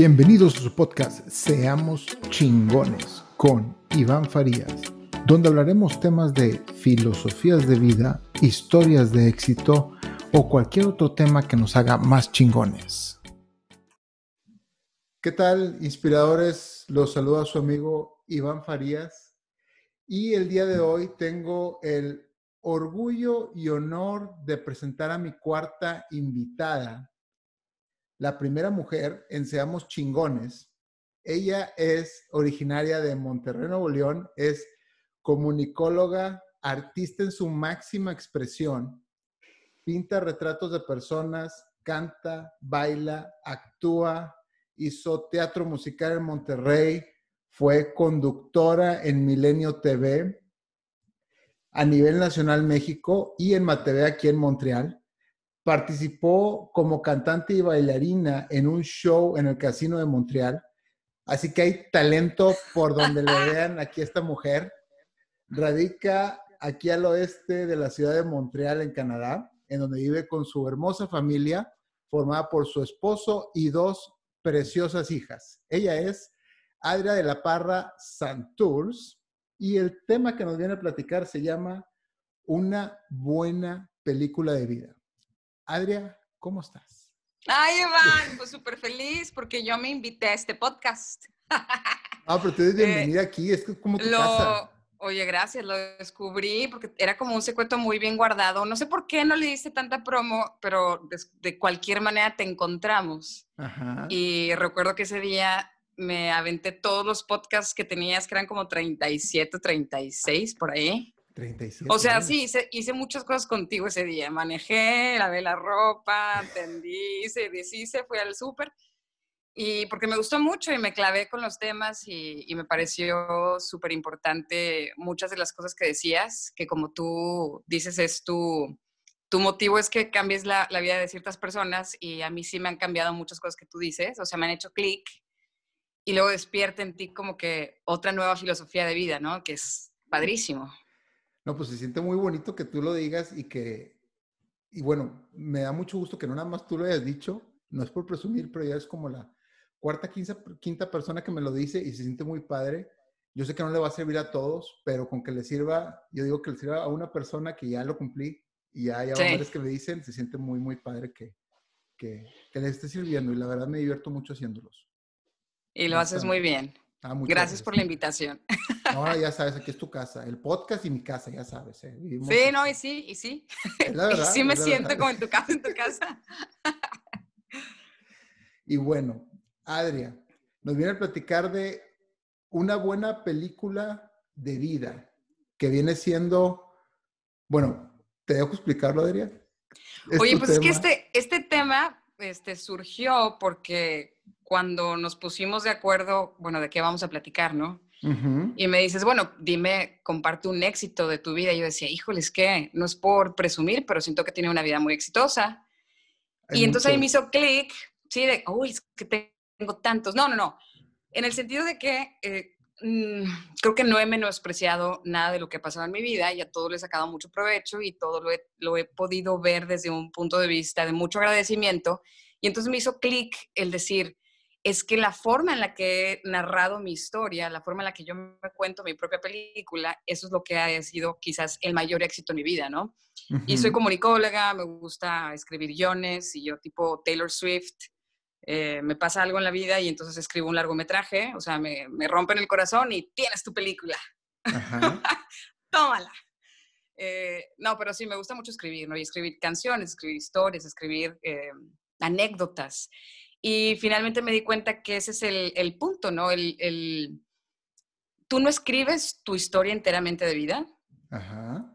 Bienvenidos a su podcast Seamos chingones con Iván Farías, donde hablaremos temas de filosofías de vida, historias de éxito o cualquier otro tema que nos haga más chingones. ¿Qué tal, inspiradores? Los saluda su amigo Iván Farías y el día de hoy tengo el orgullo y honor de presentar a mi cuarta invitada, la primera mujer en Seamos Chingones. Ella es originaria de Monterrey, Nuevo León, es comunicóloga, artista en su máxima expresión, pinta retratos de personas, canta, baila, actúa, hizo teatro musical en Monterrey, fue conductora en Milenio TV a nivel nacional México y en Mateve aquí en Montreal. Participó como cantante y bailarina en un show en el Casino de Montreal. Así que hay talento por donde le vean aquí esta mujer. Radica aquí al oeste de la ciudad de Montreal, en Canadá, en donde vive con su hermosa familia, formada por su esposo y dos preciosas hijas. Ella es Adria de la Parra Santours y el tema que nos viene a platicar se llama Una buena película de vida. Adria, ¿cómo estás? Ay, Iván, pues súper feliz porque yo me invité a este podcast. Ah, pero tú eres eh, bienvenida aquí, es como tu casa. Oye, gracias, lo descubrí porque era como un secreto muy bien guardado. No sé por qué no le diste tanta promo, pero de, cualquier manera te encontramos. Ajá. Y recuerdo que ese día me aventé todos los podcasts que tenías, que eran como 37, 36 por ahí. O sea, sí, hice, muchas cosas contigo ese día. Manejé, lavé la ropa, atendí, se deshice, fui al súper. Y porque me gustó mucho y me clavé con los temas y, me pareció súper importante muchas de las cosas que decías, que como tú dices es tu, tu motivo es que cambies la, la vida de ciertas personas y a mí sí me han cambiado muchas cosas que tú dices, o sea, me han hecho clic y luego despierta en ti como que otra nueva filosofía de vida, ¿no? Que es padrísimo. No, pues se siente muy bonito que tú lo digas y que, y bueno, me da mucho gusto que no nada más tú lo hayas dicho, no es por presumir, pero ya es como la cuarta, quinta, quinta persona que me lo dice y se siente muy padre. Yo sé que no le va a servir a todos, pero con que le sirva, yo digo que le sirva a una persona que ya lo cumplí y ya hay hombres que me dicen, se siente muy, muy padre que, que, que les esté sirviendo y la verdad me divierto mucho haciéndolos. Y lo haces muy bien. Ah, gracias, por la invitación. Ahora ya sabes, aquí es tu casa, el podcast y mi casa, ya sabes. ¿eh? sí, no, y sí, y sí. y sí me siento como en tu casa, en tu casa. y bueno, Adria, nos viene a platicar de una buena película de vida que viene siendo, bueno, ¿te dejo explicarlo, Adria? Oye, pues es que este, este tema este, surgió porque cuando nos pusimos de acuerdo, bueno, de qué vamos a platicar, ¿no? Y me dices, bueno, dime, comparte un éxito de tu vida. Y yo decía, híjole, es que no es por presumir, pero siento que tiene una vida muy exitosa. y entonces ahí me hizo clic, sí, de, uy, es que tengo tantos. No, no, no. En el sentido de que eh, mm, creo que no he menospreciado nada de lo que ha pasado en mi vida y a todo le he sacado mucho provecho y todo lo he, lo he podido ver desde un punto de vista de mucho agradecimiento. Y entonces me hizo clic el decir, es que la forma en la que he narrado mi historia, la forma en la que yo me cuento mi propia película, eso es lo que ha sido quizás el mayor éxito en mi vida, ¿no? Y soy comunicóloga, me gusta escribir guiones y yo tipo Taylor Swift, eh, me pasa algo en la vida y entonces escribo un largometraje, o sea, me, me rompen el corazón y tienes tu película. Tómala. Eh, no, pero sí, me gusta mucho escribir, ¿no? Y escribir canciones, escribir historias, escribir eh, anécdotas. Y finalmente me di cuenta que ese es el, punto, ¿no? El, tú no escribes tu historia enteramente de vida,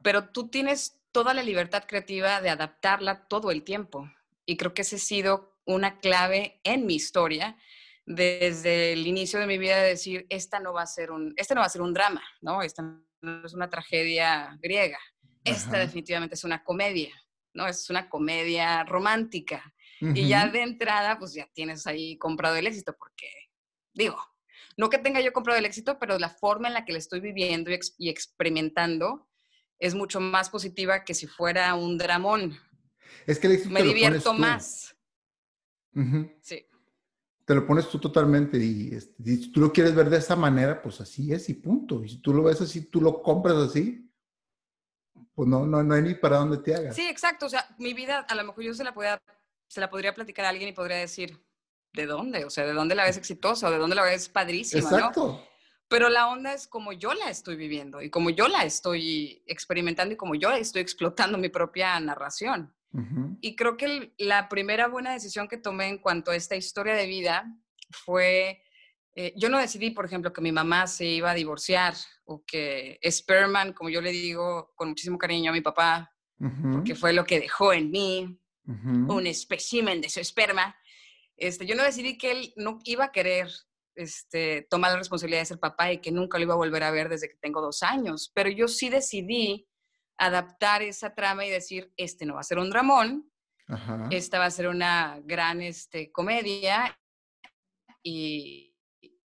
pero tú tienes toda la libertad creativa de adaptarla todo el tiempo. Y creo que ese ha sido una clave en mi historia desde el inicio de mi vida de decir, esta no va a ser un, este no va a ser un drama, ¿no? Esta no es una tragedia griega. Esta definitivamente es una comedia, ¿no? Es una comedia romántica. Y ya de entrada, pues ya tienes ahí comprado el éxito, porque digo, no que tenga yo comprado el éxito, pero la forma en la que le estoy viviendo y, experimentando es mucho más positiva que si fuera un dramón. Es que el éxito me divierto más. Sí. te lo pones tú totalmente y, este, si tú lo quieres ver de esa manera, pues así es y punto. Y si tú lo ves así, tú lo compras así, pues no, no, no hay ni para dónde te hagas. Sí, exacto. O sea, mi vida a lo mejor yo se la, podía, se la podría platicar a alguien y podría decir, ¿de dónde? O sea, ¿de dónde la ves exitosa o de dónde la ves padrísima? Exacto. Pero la onda es como yo la estoy viviendo y como yo la estoy experimentando y como yo estoy explotando mi propia narración. Y creo que la primera buena decisión que tomé en cuanto a esta historia de vida fue, eh, yo no decidí, por ejemplo, que mi mamá se iba a divorciar o que Sperman, como yo le digo con muchísimo cariño a mi papá, porque fue lo que dejó en mí, un espécimen de su esperma. Este, yo no decidí que él no iba a querer este, tomar la responsabilidad de ser papá y que nunca lo iba a volver a ver desde que tengo dos años, pero yo sí decidí adaptar esa trama y decir, este no va a ser un dramón, esta va a ser una gran este, comedia y,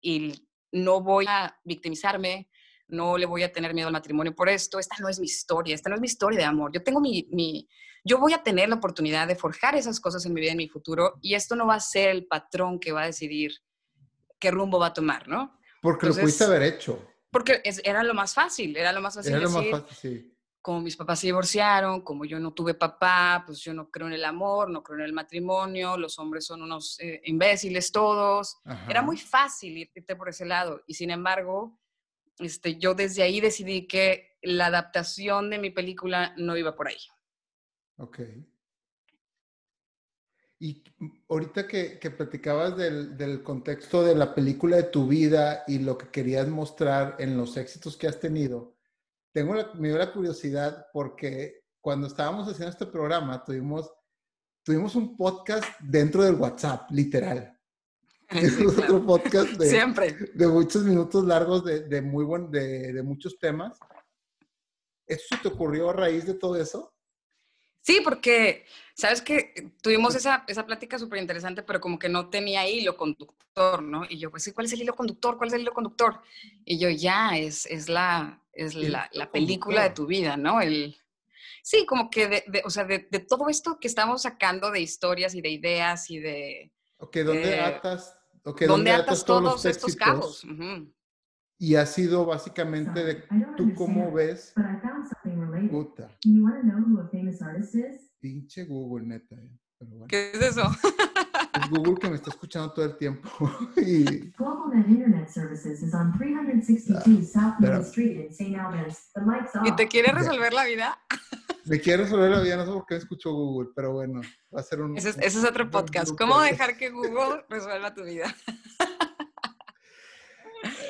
y no voy a victimizarme, no le voy a tener miedo al matrimonio por esto, esta no es mi historia, esta no es mi historia de amor, yo tengo mi, mi, yo voy a tener la oportunidad de forjar esas cosas en mi vida, en mi futuro, y esto no va a ser el patrón que va a decidir qué rumbo va a tomar, ¿no? Porque lo pudiste haber hecho. Porque era lo más fácil, era lo más fácil. Era lo más fácil, sí como mis papás se divorciaron, como yo no tuve papá, pues yo no creo en el amor, no creo en el matrimonio, los hombres son unos eh, imbéciles todos. Era muy fácil irte por ese lado y sin embargo, este, yo desde ahí decidí que la adaptación de mi película no iba por ahí. Ok. Y ahorita que, que platicabas del, del, contexto de la película de tu vida y lo que querías mostrar en los éxitos que has tenido, tengo la, me dio la curiosidad porque cuando estábamos haciendo este programa tuvimos, tuvimos un podcast dentro del WhatsApp, literal. Sí, otro podcast de, Siempre. de muchos minutos largos de, de muy buen, de, de, muchos temas. ¿Eso se te ocurrió a raíz de todo eso? Sí, porque, ¿sabes que Tuvimos esa, esa plática súper interesante, pero como que no tenía hilo conductor, ¿no? Y yo, pues sí, ¿cuál es el hilo conductor? ¿Cuál es el hilo conductor? Y yo, ya, es, es la, es la, la, película de tu vida, ¿no? El, sí, como que, de, o sea, de, de, todo esto que estamos sacando de historias y de ideas y de... Ok, ¿dónde atas? Okay, ¿dónde, atas, todos, estos cabos? Y ha sido básicamente de tú cómo ves... Puta. Pinche Google, neta. Eh, bueno. ¿Qué es eso? Es Google que me está escuchando todo el tiempo. y... ¿Y te quiere resolver la vida? Me quiere resolver la vida, no sé por qué escucho Google, pero bueno, va a ser un... Ese es, ese es otro podcast. ¿Cómo dejar que Google resuelva tu vida?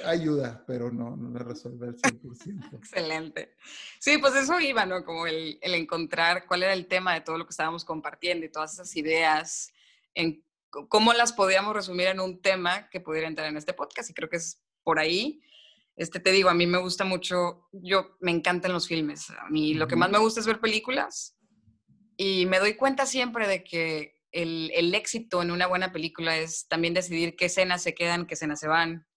Ayuda, pero no, no la resuelve al 100%. Excelente. Sí, pues eso iba, ¿no? Como el, el, encontrar cuál era el tema de todo lo que estábamos compartiendo y todas esas ideas, en cómo las podíamos resumir en un tema que pudiera entrar en este podcast. Y creo que es por ahí. Este, te digo, a mí me gusta mucho, yo me encantan los filmes. A mí lo que más me gusta es ver películas y me doy cuenta siempre de que el, el éxito en una buena película es también decidir qué escenas se quedan, qué escenas se van,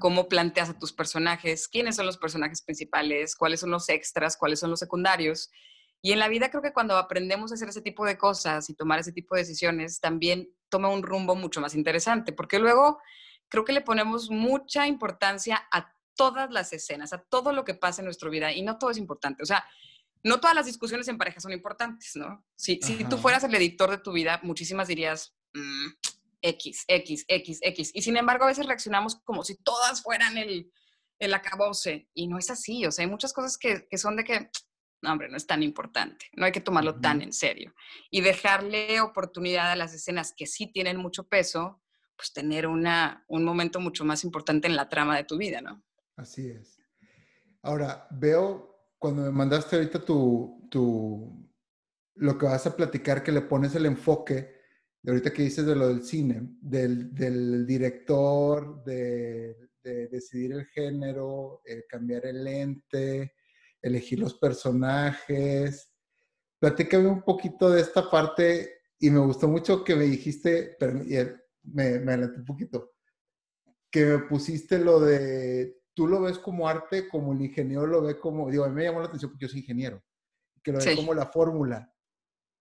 cómo planteas a tus personajes, quiénes son los personajes principales, cuáles son los extras, cuáles son los secundarios. Y en la vida creo que cuando aprendemos a hacer ese tipo de cosas y tomar ese tipo de decisiones, también toma un rumbo mucho más interesante, porque luego creo que le ponemos mucha importancia a todas las escenas, a todo lo que pasa en nuestra vida, y no todo es importante. O sea, no todas las discusiones en pareja son importantes, ¿no? Si, si tú fueras el editor de tu vida, muchísimas dirías, mm, X, X, X, X. Y sin embargo, a veces reaccionamos como si todas fueran el, el acabose. Y no es así. O sea, hay muchas cosas que, que son de que, no, hombre, no es tan importante. No hay que tomarlo tan en serio. Y dejarle oportunidad a las escenas que sí tienen mucho peso, pues tener una, un momento mucho más importante en la trama de tu vida, ¿no? Así es. Ahora, veo cuando me mandaste ahorita tu, tu, lo que vas a platicar, que le pones el enfoque de ahorita que dices de lo del cine, del, del director, de, de, decidir el género, eh, cambiar el lente, elegir los personajes. Platícame un poquito de esta parte y me gustó mucho que me dijiste, pero me, me adelanté un poquito, que me pusiste lo de, tú lo ves como arte, como el ingeniero lo ve como, digo, a mí me llamó la atención porque yo soy ingeniero, que lo ve como la fórmula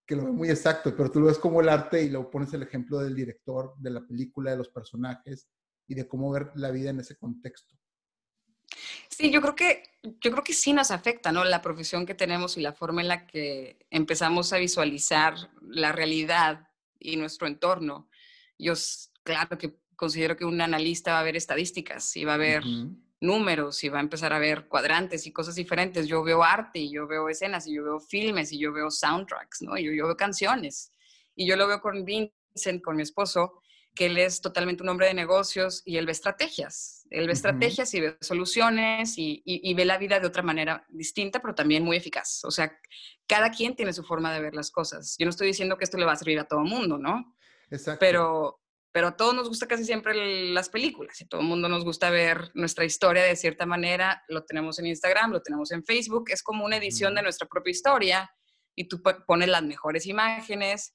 que lo ve muy exacto, pero tú lo ves como el arte y luego pones el ejemplo del director, de la película, de los personajes y de cómo ver la vida en ese contexto. Sí, yo creo que, yo creo que sí nos afecta, ¿no? La profesión que tenemos y la forma en la que empezamos a visualizar la realidad y nuestro entorno. Yo, claro que considero que un analista va a ver estadísticas y va a ver números y va a empezar a ver cuadrantes y cosas diferentes. Yo veo arte y yo veo escenas y yo veo filmes y yo veo soundtracks, ¿no? Y yo, yo veo canciones. Y yo lo veo con Vincent, con mi esposo, que él es totalmente un hombre de negocios y él ve estrategias. Él ve estrategias y ve soluciones y, ve la vida de otra manera distinta, pero también muy eficaz. O sea, cada quien tiene su forma de ver las cosas. Yo no estoy diciendo que esto le va a servir a todo el mundo, ¿no? Exacto. Pero, pero a todos nos gusta casi siempre las películas y todo el mundo nos gusta ver nuestra historia de cierta manera. Lo tenemos en Instagram, lo tenemos en Facebook. Es como una edición de nuestra propia historia y tú pones las mejores imágenes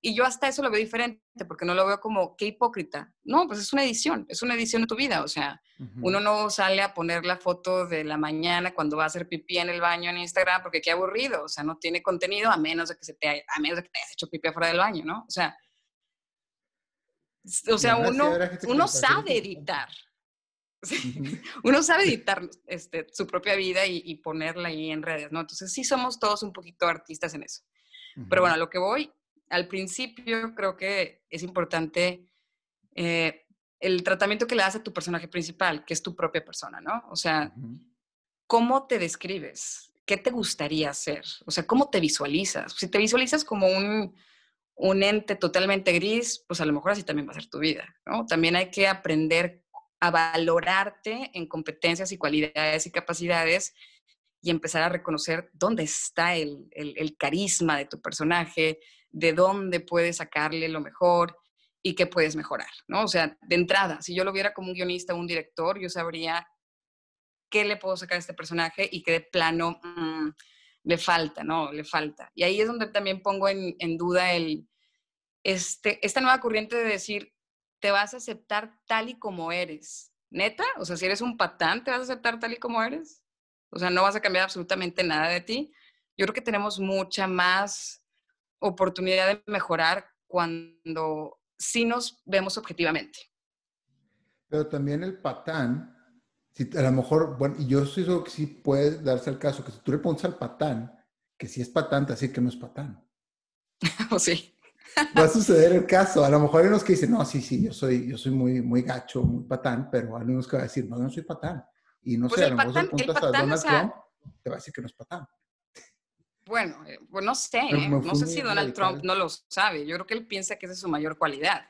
y yo hasta eso lo veo diferente, porque no lo veo como, qué hipócrita. No, pues es una edición, es una edición de tu vida. O sea, uno no sale a poner la foto de la mañana cuando va a hacer pipí en el baño en Instagram, porque qué aburrido. O sea, no tiene contenido a menos de que, se te, a menos de que te hayas hecho pipí afuera del baño, ¿no? O sea, o sea uno, uno sabe editar. Uno sabe editar este, su propia vida y, y, ponerla ahí en redes, ¿no? Entonces sí somos todos un poquito artistas en eso. Pero bueno, lo que voy al principio creo que es importante eh, el tratamiento que le das a tu personaje principal, que es tu propia persona, ¿no? O sea, ¿cómo te describes? ¿Qué te gustaría hacer? O sea, ¿cómo te visualizas? Si te visualizas como un, un ente totalmente gris, pues a lo mejor así también va a ser tu vida, ¿no? También hay que aprender a valorarte en competencias y cualidades y capacidades y empezar a reconocer dónde está el, el carisma de tu personaje, de dónde puedes sacarle lo mejor y qué puedes mejorar, ¿no? O sea, de entrada, si yo lo viera como un guionista o un director, yo sabría qué le puedo sacar a este personaje y qué de plano mm, le falta, ¿no? Le falta. Y ahí es donde también pongo en, duda el, este, esta nueva corriente de decir, te vas a aceptar tal y como eres. ¿Neta? O sea, si eres un patán, ¿te vas a aceptar tal y como eres? O sea, no vas a cambiar absolutamente nada de ti. Yo creo que tenemos mucha más oportunidad de mejorar cuando sí nos vemos objetivamente. Pero también el patán, si a lo mejor, bueno, y yo soy que sí puede darse el caso, que si tú le pones al patán, que si es patán, te hace que no es patán. o sí. Va a suceder el caso. A lo mejor hay unos que dicen, no, sí, sí, yo soy, yo soy muy, muy gacho, muy patán, pero hay unos que van a decir, no, yo no soy patán. Y no pues sé, a lo mejor apuntas a Donald Trump, te va a decir que no es patán. Bueno, eh, pues no sé, ¿eh? no sé si Donald Trump no lo sabe. Yo creo que él piensa que esa es su mayor cualidad.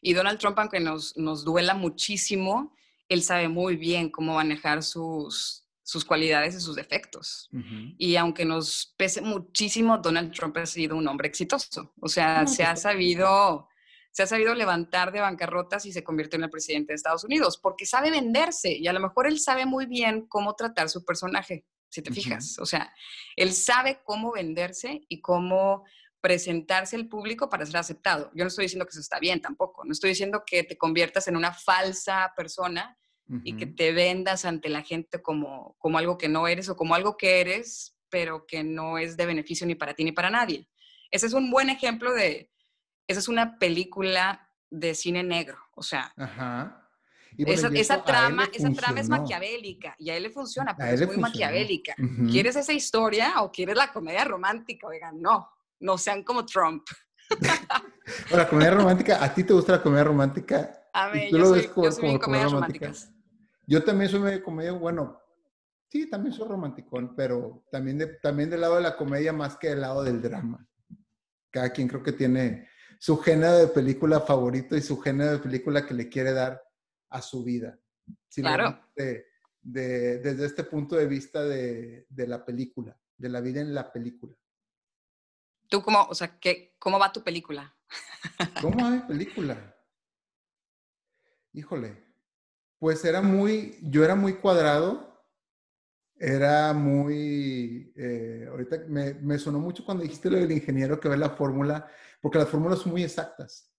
Y Donald Trump, aunque nos, nos duela muchísimo, él sabe muy bien cómo manejar sus, sus cualidades y sus defectos. Y aunque nos pese muchísimo, Donald Trump ha sido un hombre exitoso. O sea, se ha sabido se ha sabido levantar de bancarrotas y se convierte en el presidente de Estados Unidos, porque sabe venderse y a lo mejor él sabe muy bien cómo tratar su personaje si te fijas. O sea, él sabe cómo venderse y cómo presentarse al público para ser aceptado. Yo no estoy diciendo que eso está bien tampoco, no estoy diciendo que te conviertas en una falsa persona y que te vendas ante la gente como, como algo que no eres o como algo que eres, pero que no es de beneficio ni para ti ni para nadie. Ese es un buen ejemplo de, esa es una película de cine negro, o sea, esa, trama, esa trama es maquiavélica y a él le funciona, pero es muy maquiavélica. ¿Quieres esa historia o quieres la comedia romántica? Oigan, no, no sean como Trump. la comedia romántica, ¿a ti te gusta la comedia romántica? A mí, yo, soy, yo soy comedias románticas. Yo también soy de comedia, bueno, sí, también soy romanticón, pero también, de, también del lado de la comedia más que del lado del drama. Cada quien creo que tiene su género de película favorito y su género de película que le quiere dar a su vida. Claro. desde este punto de vista de, la película, de la vida en la película. ¿Tú cómo, o sea, ¿qué, cómo va tu película? ¿Cómo va mi película? Híjole, pues era muy, yo era muy cuadrado, era muy, eh, ahorita me, me, sonó mucho cuando dijiste lo del ingeniero que ve la fórmula, porque las fórmulas son muy exactas.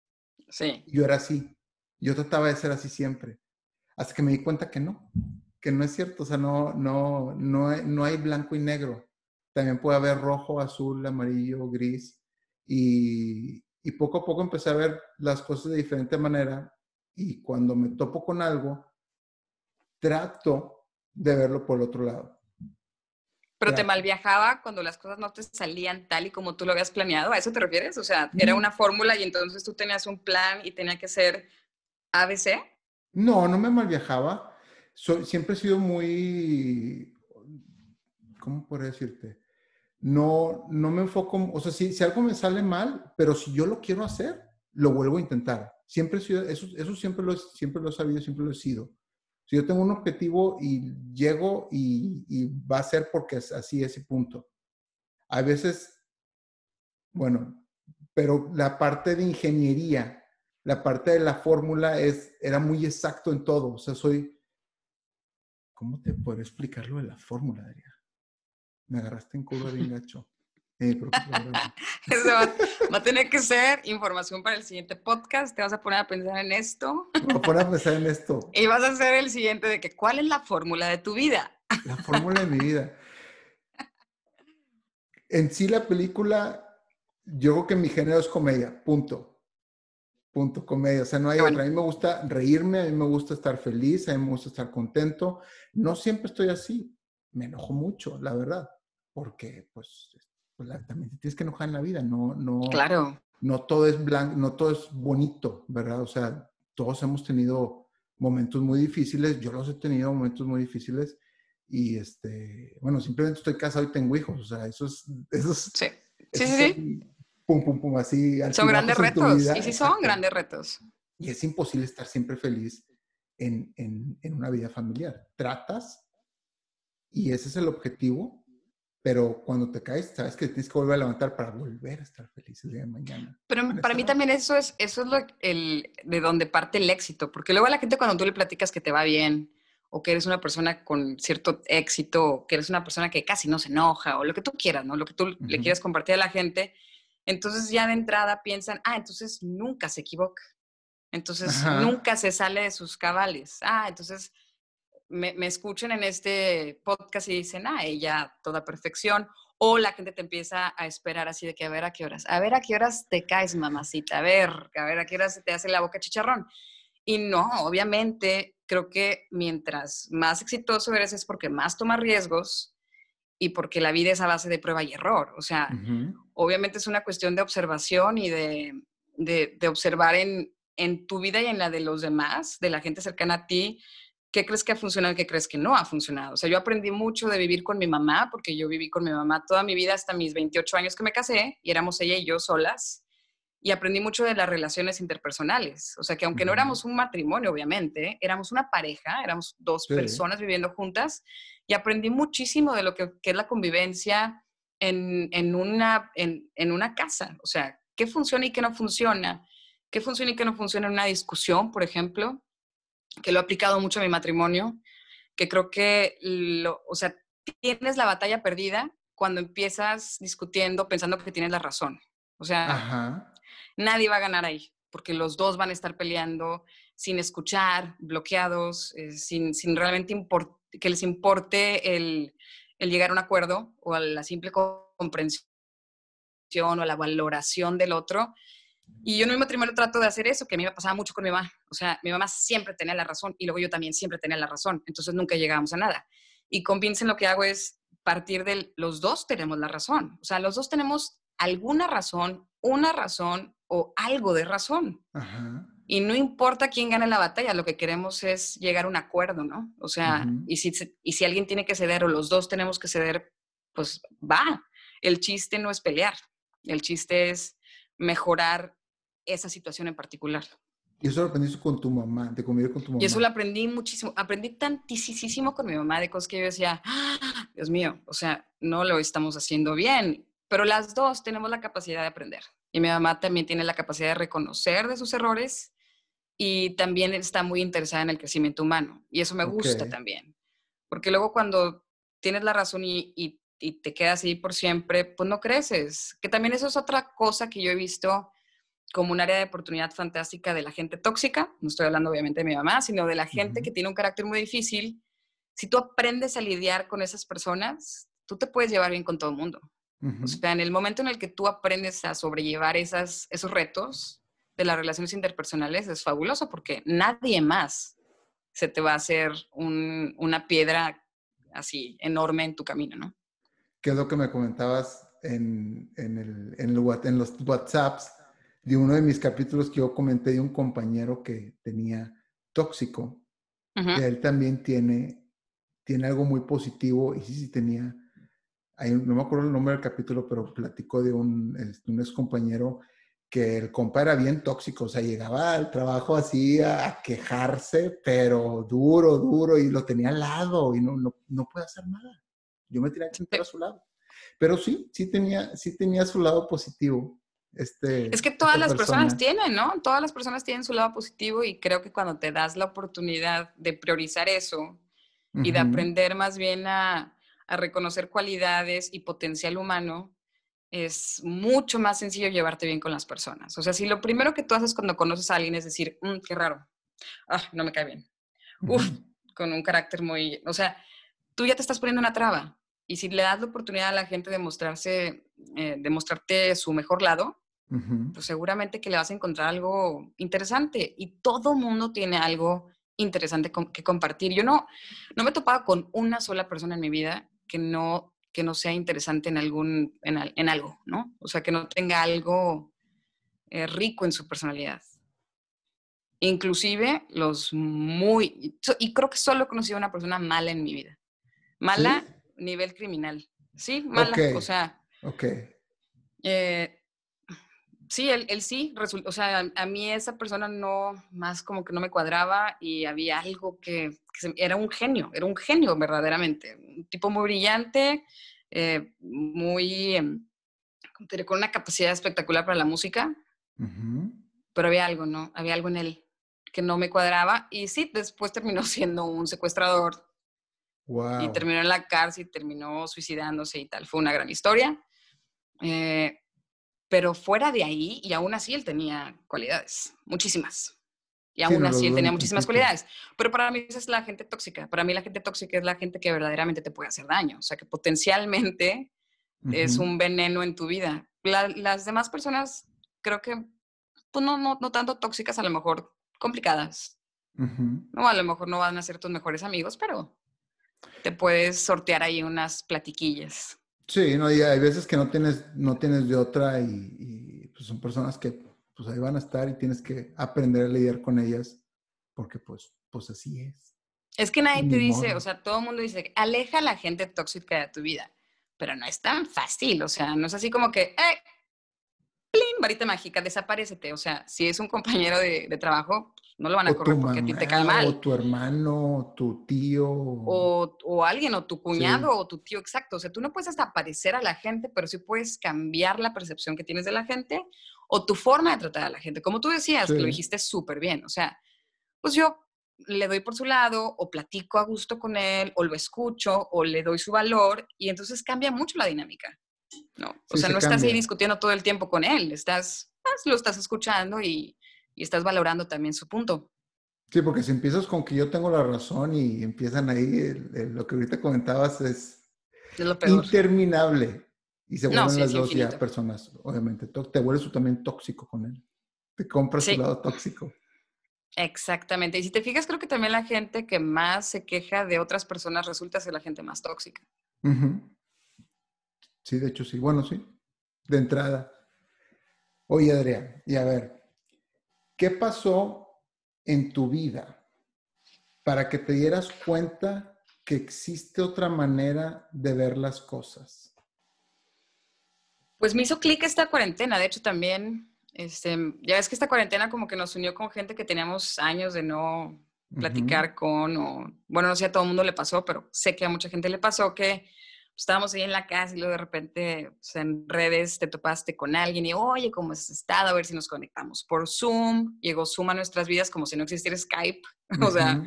Sí. Yo era así. Yo trataba de ser así siempre, hasta que me di cuenta que no, que no es cierto, o sea, no, no, no, no hay blanco y negro. También puede haber rojo, azul, amarillo, gris. Y, y poco a poco empecé a ver las cosas de diferente manera y cuando me topo con algo, trato de verlo por el otro lado. Pero te mal viajaba cuando las cosas no te salían tal y como tú lo habías planeado. ¿A eso te refieres? O sea, era una fórmula y entonces tú tenías un plan y tenía que ser ABC. No, no me mal viajaba. siempre he sido muy, ¿cómo podría decirte? No, no me enfoco, o sea, si, si algo me sale mal, pero si yo lo quiero hacer, lo vuelvo a intentar. Siempre eso, eso siempre, lo, siempre lo he sabido, siempre lo he sido. Si yo tengo un objetivo y llego y, va a ser porque es así, ese punto. A veces, bueno, pero la parte de ingeniería, la parte de la fórmula es, era muy exacto en todo. O sea, soy, ¿cómo te puedo explicarlo de la fórmula, Adrián? Me agarraste en curva bien gacho. Eso va, a tener que ser información para el siguiente podcast. Te vas a poner a pensar en esto. Me voy a poner a pensar en esto. Y vas a hacer el siguiente de que, ¿cuál es la fórmula de tu vida? La fórmula de mi vida. En sí, la película, yo creo que mi género es comedia, punto. Punto, comedia. O sea, no hay otra. A mí me gusta reírme, a mí me gusta estar feliz, a mí me gusta estar contento. No siempre estoy así. Me enojo mucho, la verdad, porque pues pues, también tienes que enojar en la vida, no, no, claro. no todo es blanco, no todo es bonito, ¿verdad? O sea, todos hemos tenido momentos muy difíciles, yo los he tenido momentos muy difíciles y este, bueno, simplemente estoy casado y tengo hijos, o sea, eso es, eso sí, sí, sí, pum, pum, pum, así. Son grandes retos, y sí son grandes retos. Y es imposible estar siempre feliz en, en, en una vida familiar. Tratas y ese es el objetivo, pero cuando te caes, sabes que tienes que volver a levantar para volver a estar feliz el día de mañana. Pero para mí también eso es, eso es lo, el, de donde parte el éxito, porque luego a la gente cuando tú le platicas que te va bien, o que eres una persona con cierto éxito, o que eres una persona que casi no se enoja, o lo que tú quieras, ¿no? Lo que tú le quieras compartir a la gente, entonces ya de entrada piensan, ah, entonces nunca se equivoca, entonces nunca se sale de sus cabales, ah, entonces me, me, escuchen en este podcast y dicen, ah, ella, toda perfección. O la gente te empieza a esperar así de que a ver a qué horas, a ver a qué horas te caes, mamacita, a ver, a ver a qué horas te hace la boca chicharrón. Y no, obviamente, creo que mientras más exitoso eres es porque más tomas riesgos y porque la vida es a base de prueba y error. O sea, obviamente es una cuestión de observación y de, de, de observar en, en tu vida y en la de los demás, de la gente cercana a ti, qué crees que ha funcionado y qué crees que no ha funcionado. O sea, yo aprendí mucho de vivir con mi mamá, porque yo viví con mi mamá toda mi vida hasta mis 28 años que me casé, y éramos ella y yo solas, y aprendí mucho de las relaciones interpersonales. O sea, que aunque no éramos un matrimonio, obviamente, éramos una pareja, éramos dos personas viviendo juntas, y aprendí muchísimo de lo que, es la convivencia en, en una, en, en una casa. O sea, qué funciona y qué no funciona. ¿Qué funciona y qué no funciona en una discusión, por ejemplo? Que lo he aplicado mucho a mi matrimonio, que creo que, lo, o sea, tienes la batalla perdida cuando empiezas discutiendo pensando que tienes la razón. O sea, nadie va a ganar ahí, porque los dos van a estar peleando sin escuchar, bloqueados, eh, sin, sin, realmente que les importe el, el, llegar a un acuerdo o a la simple comprensión o a la valoración del otro. Y yo en mi matrimonio trato de hacer eso, que a mí me pasaba mucho con mi mamá. O sea, mi mamá siempre tenía la razón y luego yo también siempre tenía la razón. Entonces nunca llegábamos a nada. Y con Vincent lo que hago es partir de los dos tenemos la razón. O sea, los dos tenemos alguna razón, una razón o algo de razón. Y no importa quién gane la batalla, lo que queremos es llegar a un acuerdo, ¿no? O sea, y, si, y si alguien tiene que ceder o los dos tenemos que ceder, pues va. El chiste no es pelear, el chiste es mejorar esa situación en particular. ¿Y eso lo aprendiste con tu mamá, de convivir con tu mamá? Y eso lo aprendí muchísimo. Aprendí tantísimo con mi mamá de cosas que yo decía, ¡Ah! Dios mío, o sea, no lo estamos haciendo bien. Pero las dos tenemos la capacidad de aprender. Y mi mamá también tiene la capacidad de reconocer de sus errores y también está muy interesada en el crecimiento humano. Y eso me gusta también. Porque luego cuando tienes la razón y, y, y te quedas ahí por siempre, pues no creces. Que también eso es otra cosa que yo he visto como un área de oportunidad fantástica de la gente tóxica, no estoy hablando obviamente de mi mamá, sino de la gente que tiene un carácter muy difícil. Si tú aprendes a lidiar con esas personas, tú te puedes llevar bien con todo el mundo. O sea, en el momento en el que tú aprendes a sobrellevar esas, esos retos de las relaciones interpersonales, es fabuloso porque nadie más se te va a hacer una piedra así enorme en tu camino, ¿no? ¿Qué es lo que me comentabas en, el, en, los WhatsApps de uno de mis capítulos que yo comenté de un compañero que tenía tóxico? Y él también tiene, tiene algo muy positivo y sí, sí tenía, no me acuerdo el nombre del capítulo, pero platicó de un, este, un ex compañero que el compa era bien tóxico, o sea, llegaba al trabajo así a, quejarse, pero duro, duro, y lo tenía al lado y no, no, no puede hacer nada. Yo me que sentar a su lado. Pero sí, sí tenía, sí tenía su lado positivo. Este, es que todas las personas tienen, ¿no? Todas las personas tienen su lado positivo y creo que cuando te das la oportunidad de priorizar eso y de aprender más bien a, a reconocer cualidades y potencial humano, es mucho más sencillo llevarte bien con las personas. O sea, si lo primero que tú haces cuando conoces a alguien es decir, mm, qué raro, ah, no me cae bien, uf, con un carácter muy, o sea, tú ya te estás poniendo una traba. Y si le das la oportunidad a la gente de mostrarse, eh, de mostrarte su mejor lado, pues seguramente que le vas a encontrar algo interesante. Y todo mundo tiene algo interesante que compartir. Yo no, no me he topado con una sola persona en mi vida que no que no sea interesante en, algún, en, algo, ¿no? O sea, que no tenga algo eh, rico en su personalidad. Inclusive los muy... Y creo que solo he conocido a una persona mala en mi vida. Mala nivel criminal. Sí, mala. O sea... Ok. Eh, sí, él, él sí, resultó, o sea, a, mí esa persona no, más como que no me cuadraba y había algo que, era un genio, era un genio verdaderamente, un tipo muy brillante, eh, muy, em, con una capacidad espectacular para la música, pero había algo, ¿no? Había algo en él que no me cuadraba y sí, después terminó siendo un secuestrador. Y terminó en la cárcel, terminó suicidándose y tal. Fue una gran historia. Eh, pero fuera de ahí, y aún así él tenía cualidades, muchísimas. Y aún así él tenía muchísimas cualidades. Pero para mí esa es la gente tóxica. Para mí la gente tóxica es la gente que verdaderamente te puede hacer daño. O sea, que potencialmente es un veneno en tu vida. las demás personas creo que, pues no, no, no tanto tóxicas, a lo mejor complicadas. No, a lo mejor no van a ser tus mejores amigos, pero te puedes sortear ahí unas platiquillas. Sí, no, y hay veces que no tienes, no tienes de otra y, pues son personas que pues ahí van a estar y tienes que aprender a lidiar con ellas porque pues, pues así es. Es que nadie te dice, o sea, todo el mundo dice, aleja a la gente tóxica de tu vida, pero no es tan fácil, o sea, no es así como que, ¡eh! ¡Plin! Varita mágica, desaparecete. O sea, si es un compañero de, de trabajo, no lo van a correr porque a ti te cae mal. O tu hermano, tu tío. O, o alguien, o tu cuñado, o tu tío, exacto. O sea, tú no puedes hasta parecer a la gente, pero sí puedes cambiar la percepción que tienes de la gente o tu forma de tratar a la gente. Como tú decías, que lo dijiste súper bien. O sea, pues yo le doy por su lado, o platico a gusto con él, o lo escucho, o le doy su valor, y entonces cambia mucho la dinámica. ¿No? O sea, no estás ahí discutiendo todo el tiempo con él, estás, pues, lo estás escuchando y, y estás valorando también su punto. Sí, porque si empiezas con que yo tengo la razón y empiezan ahí, lo que ahorita comentabas es, interminable. Y se vuelven las dos ya personas, obviamente. Te vuelves tú también tóxico con él. Te compras su lado tóxico. Exactamente. Y si te fijas, creo que también la gente que más se queja de otras personas resulta ser la gente más tóxica. Sí, de hecho sí. Bueno, sí. De entrada. Oye, Adrián, y a ver, ¿Qué pasó en tu vida para que te dieras cuenta que existe otra manera de ver las cosas? Pues me hizo clic esta cuarentena. De hecho, también, este, ya ves que esta cuarentena como que nos unió con gente que teníamos años de no platicar con, o, bueno, no sé, a todo el mundo le pasó, pero sé que a mucha gente le pasó que estábamos ahí en la casa y luego de repente pues, en redes te topaste con alguien y, oye, ¿cómo has estado? A ver si nos conectamos por Zoom. Llegó Zoom a nuestras vidas como si no existiera Skype. o sea,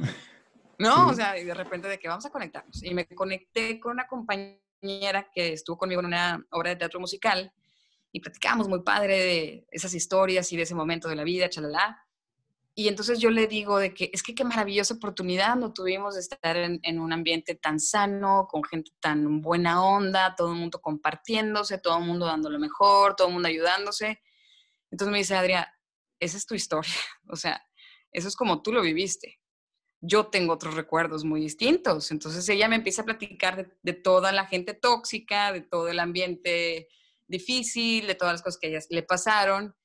no, o sea, y de repente de que vamos a conectarnos. Y me conecté con una compañera que estuvo conmigo en una obra de teatro musical y platicamos muy padre de esas historias y de ese momento de la vida, chalala. Y entonces yo le digo de que es que qué maravillosa oportunidad no tuvimos de estar en, un ambiente tan sano, con gente tan buena onda, todo el mundo compartiéndose, todo el mundo dando lo mejor, todo el mundo ayudándose. Entonces me dice, Adrián, esa es tu historia, o sea, eso es como tú lo viviste. Yo tengo otros recuerdos muy distintos. Entonces ella me empieza a platicar de, toda la gente tóxica, de todo el ambiente difícil, de todas las cosas que a ellas le pasaron.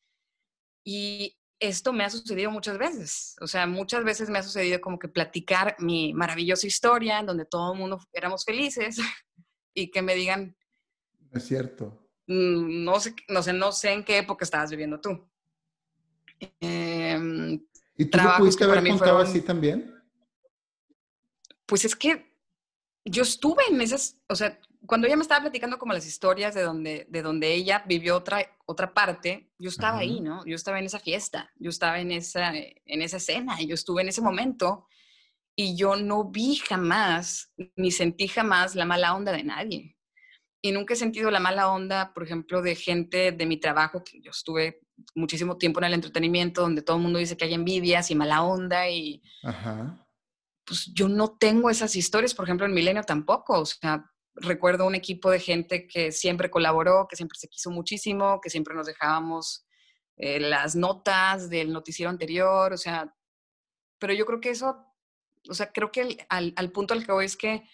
Y esto me ha sucedido muchas veces. O sea, muchas veces me ha sucedido como que platicar mi maravillosa historia en donde todo el mundo éramos felices y que me digan... Es cierto. Mm, no sé, no sé, no sé en qué época estabas viviendo tú. Em, ¿Y tú lo pudiste haber contado así también? Pues es que yo estuve en esas, o sea, cuando ella me estaba platicando como las historias de donde, de donde ella vivió otra, otra parte, yo estaba ahí, ¿no? Yo estaba en esa fiesta, yo estaba en esa, en esa escena, yo estuve en ese momento y yo no vi jamás, ni sentí jamás la mala onda de nadie. Y nunca he sentido la mala onda, por ejemplo, de gente de mi trabajo, que yo estuve muchísimo tiempo en el entretenimiento, donde todo el mundo dice que hay envidias y mala onda y... Pues yo no tengo esas historias, por ejemplo, en Milenio tampoco. O sea, recuerdo un equipo de gente que siempre colaboró, que siempre se quiso muchísimo, que siempre nos dejábamos eh, las notas del noticiero anterior, o sea, pero yo creo que eso, o sea, creo que al, al, punto al que voy es que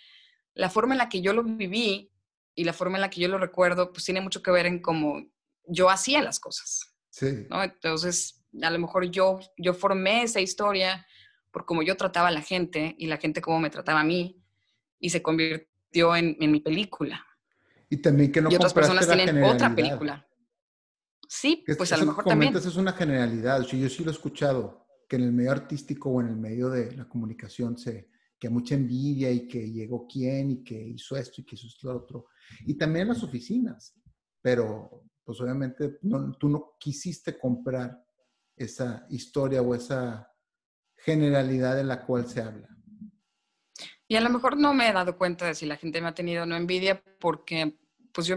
la forma en la que yo lo viví y la forma en la que yo lo recuerdo, pues tiene mucho que ver en cómo yo hacía las cosas. Sí. ¿no? Entonces, a lo mejor yo, yo formé esa historia por cómo yo trataba a la gente y la gente cómo me trataba a mí y se convirtió en, mi película. Y también que no y otras personas tienen otra película. Sí, pues a lo mejor también. es una generalidad. Yo sí lo he escuchado, que en el medio artístico o en el medio de la comunicación se que hay mucha envidia y que llegó quién y que hizo esto y que hizo esto otro. Y también en las oficinas. Pero, pues obviamente, tú no quisiste comprar esa historia o esa generalidad de la cual se habla. Y a lo mejor no me he dado cuenta de si la gente me ha tenido o no envidia porque, pues yo,